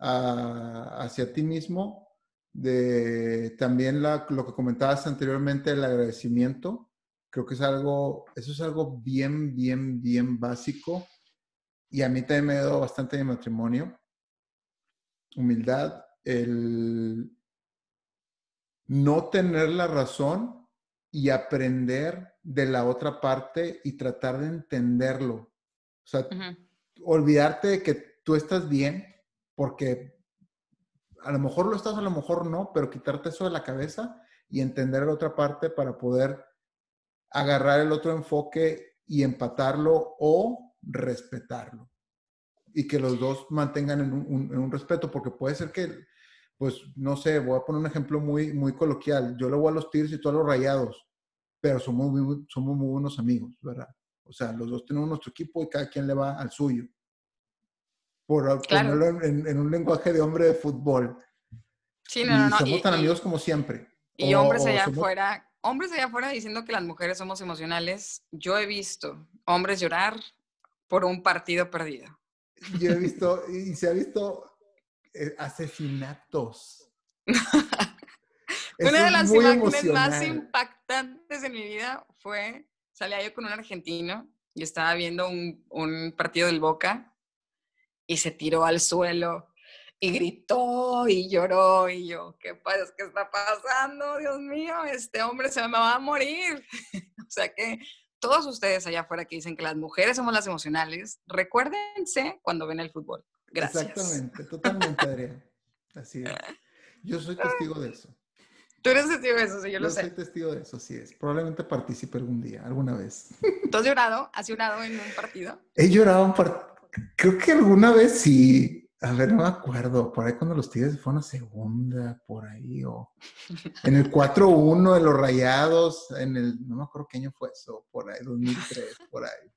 ah, hacia ti mismo, de también la, lo que comentabas anteriormente, el agradecimiento. Creo que es algo, eso es algo bien, bien, bien básico. Y a mí también me ha dado bastante de matrimonio. Humildad, el no tener la razón y aprender de la otra parte y tratar de entenderlo. O sea, olvidarte de que tú estás bien, porque a lo mejor lo estás, a lo mejor no, pero quitarte eso de la cabeza y entender la otra parte para poder agarrar el otro enfoque y empatarlo o respetarlo. y que los dos mantengan en un, respeto, porque puede ser que, pues, no sé, voy a poner un ejemplo muy, muy coloquial. Yo le voy a los Tigres y tú a los Rayados, pero somos muy, somos muy buenos amigos, ¿verdad? O sea, los dos tenemos nuestro equipo y cada quien le va al suyo. Por ponerlo en, un lenguaje de hombre de fútbol. Sí, no, no, Somos tan amigos como siempre. Y hombres allá afuera, hombres allá afuera diciendo que las mujeres somos emocionales. Yo he visto hombres llorar por un partido perdido. Yo he visto, y se ha visto eh, asesinatos. Una de las imágenes más impactantes de mi vida fue, salía yo con un argentino y estaba viendo un, un partido del Boca y se tiró al suelo y gritó y lloró y yo, ¿qué pasa? ¿Qué está pasando? Dios mío, este hombre se me va a morir. o sea que todos ustedes allá afuera que dicen que las mujeres somos las emocionales, recuérdense cuando ven el fútbol. Gracias. Exactamente, totalmente, Adrián. Así es. Yo soy testigo de eso. Tú eres testigo de eso, sí, yo, lo sé. Yo soy testigo de eso, sí es. Probablemente participe algún día, alguna vez. ¿Tú has llorado? ¿Has llorado en un partido? He llorado un partido. Creo que alguna vez sí. A ver, no me acuerdo. Por ahí cuando los Tigres fueron a segunda, por ahí, o en el 4-1 de los Rayados, en el, no me acuerdo qué año fue eso, por ahí, 2003, por ahí.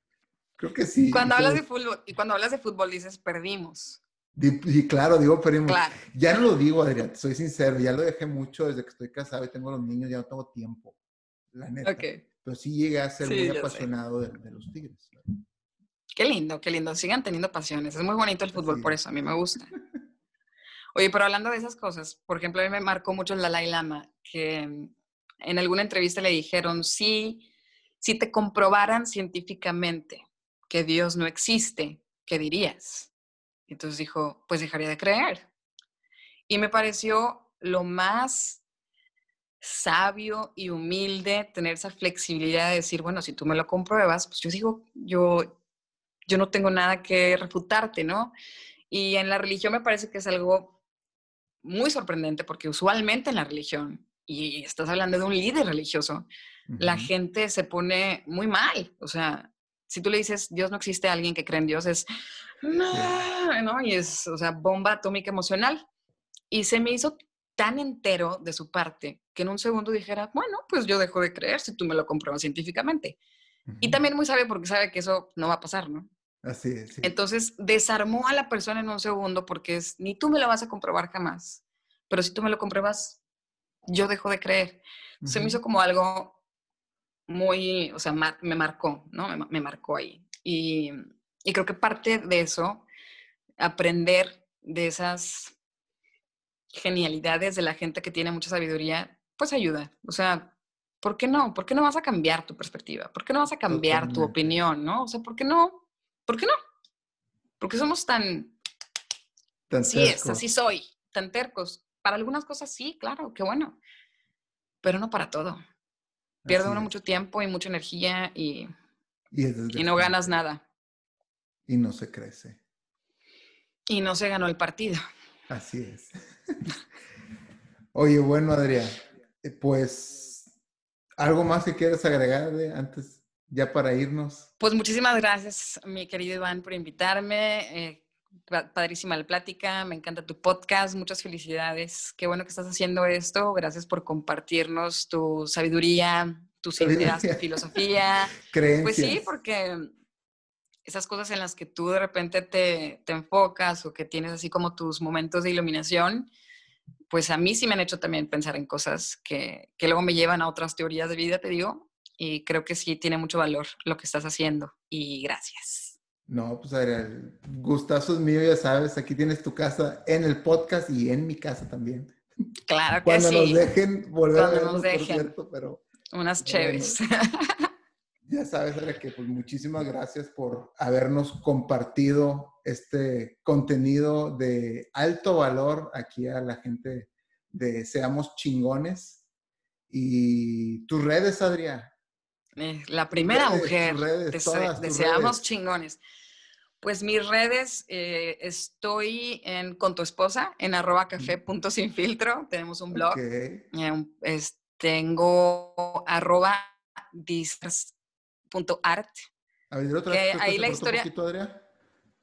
Creo que sí. Cuando hablas de fútbol, y cuando hablas de fútbol dices, perdimos. Y, claro, digo perdimos. Ya no lo digo, Adrián, soy sincero, ya lo dejé mucho desde que estoy casado y tengo los niños, ya no tengo tiempo, la neta. Pero sí llegué a ser muy apasionado de, los Tigres. Qué lindo, qué lindo. Sigan teniendo pasiones. Es muy bonito el fútbol, por eso a mí me gusta. Oye, pero hablando de esas cosas, por ejemplo, a mí me marcó mucho el Dalai Lama, que en alguna entrevista le dijeron, si, si te comprobaran científicamente que Dios no existe, ¿qué dirías? Entonces dijo, pues dejaría de creer. Y me pareció lo más sabio y humilde tener esa flexibilidad de decir, bueno, si tú me lo compruebas, pues yo digo, yo, yo no tengo nada que refutarte, ¿no? Y en la religión me parece que es algo muy sorprendente porque usualmente en la religión, y estás hablando de un líder religioso, la gente se pone muy mal. O sea, si tú le dices, Dios no existe, alguien que cree en Dios es, no, ¿no? Y es, o sea, bomba atómica emocional. Y se me hizo tan entero de su parte que en un segundo dijera, bueno, pues yo dejo de creer si tú me lo compruebas científicamente. Y también muy sabio porque sabe que eso no va a pasar, ¿no? Así es. Entonces desarmó a la persona en un segundo porque es, ni tú me lo vas a comprobar jamás, pero si tú me lo compruebas, yo dejo de creer. Se me hizo como algo muy, o sea, me marcó, ¿no? Me, marcó ahí. Y, y creo que parte de eso, aprender de esas genialidades de la gente que tiene mucha sabiduría, pues ayuda. O sea, ¿por qué no? ¿Por qué no vas a cambiar tu perspectiva? ¿Por qué no vas a cambiar tu opinión, no? O sea, ¿por qué no ¿Por qué no? Porque somos tan... Tan sí es, así soy, tan tercos. Para algunas cosas sí, claro, qué bueno. Pero no para todo. Pierde uno mucho tiempo y mucha energía y, y, no ganas nada. Y no se crece. Y no se ganó el partido. Así es. Oye, bueno, Adrián, eh, pues, ¿algo más que quieras agregar de antes ya para irnos. Pues muchísimas gracias, mi querido Iván, por invitarme. Eh, padrísima la plática, me encanta tu podcast, muchas felicidades. Qué bueno que estás haciendo esto. Gracias por compartirnos tu sabiduría, tus ideas, tu filosofía. Creencias. Pues sí, porque esas cosas en las que tú de repente te, te, enfocas o que tienes así como tus momentos de iluminación, pues a mí sí me han hecho también pensar en cosas que, que luego me llevan a otras teorías de vida, te digo, y creo que sí tiene mucho valor lo que estás haciendo y gracias. No, pues Adrián, gustazo es mío, ya sabes, aquí tienes tu casa en el podcast y en mi casa también. Claro que Cuando sí. Cuando nos dejen volver a vernos, por cierto, pero... Unas chéveres. ya sabes, Adrián, que pues muchísimas gracias por habernos compartido este contenido de alto valor aquí a la gente de Seamos Chingones. Y tus redes, Adrián. Eh, la primera mujer. deseamos chingones. Pues mis redes, eh, estoy en, con tu esposa en arroba café punto sin filtro. Tenemos un blog. Eh, tengo arroba art. A ver, otra vez, ahí la historia.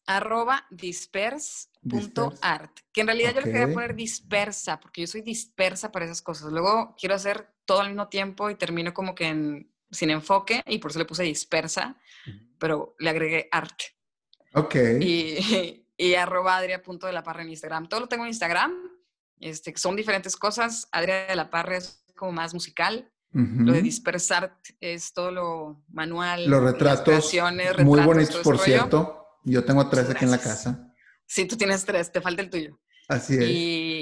arroba dispers.art, que en realidad yo le quería poner dispersa, porque yo soy dispersa para esas cosas. Luego quiero hacer todo al mismo tiempo y termino como que sin enfoque y por eso le puse dispersa, pero le agregué art. Ok. Y, y arroba adria.de la parra en Instagram. Todo lo tengo en Instagram. Este, son diferentes cosas. Adria de la Parra es como más musical. Lo de dispersar es todo lo manual. Los retratos. muy bonitos, por cierto. Yo tengo tres aquí en la casa. Sí, tú tienes tres, te falta el tuyo. Así es. Y,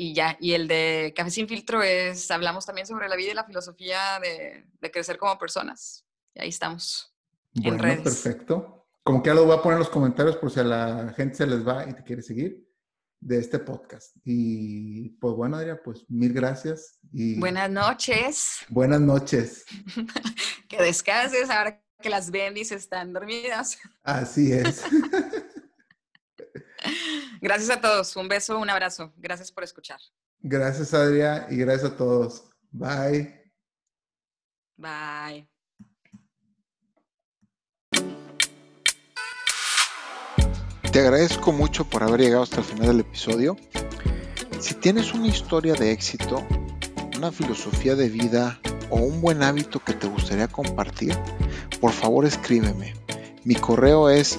y ya, y el de Café Sin Filtro es, hablamos también sobre la vida y la filosofía de, de crecer como personas. Y ahí estamos. Bueno, en redes. perfecto. Como que ya lo voy a poner en los comentarios por si a la gente se les va y te quiere seguir de este podcast. Y pues bueno, Adriana, pues mil gracias. Y buenas noches. Buenas noches. que descanses ahora que las bendis están dormidas. Así es. gracias a todos. Un beso, un abrazo. Gracias por escuchar. Gracias, Adriana, y gracias a todos. Bye. Bye. Te agradezco mucho por haber llegado hasta el final del episodio. Si tienes una historia de éxito, una filosofía de vida o un buen hábito que te gustaría compartir, por favor escríbeme. Mi correo es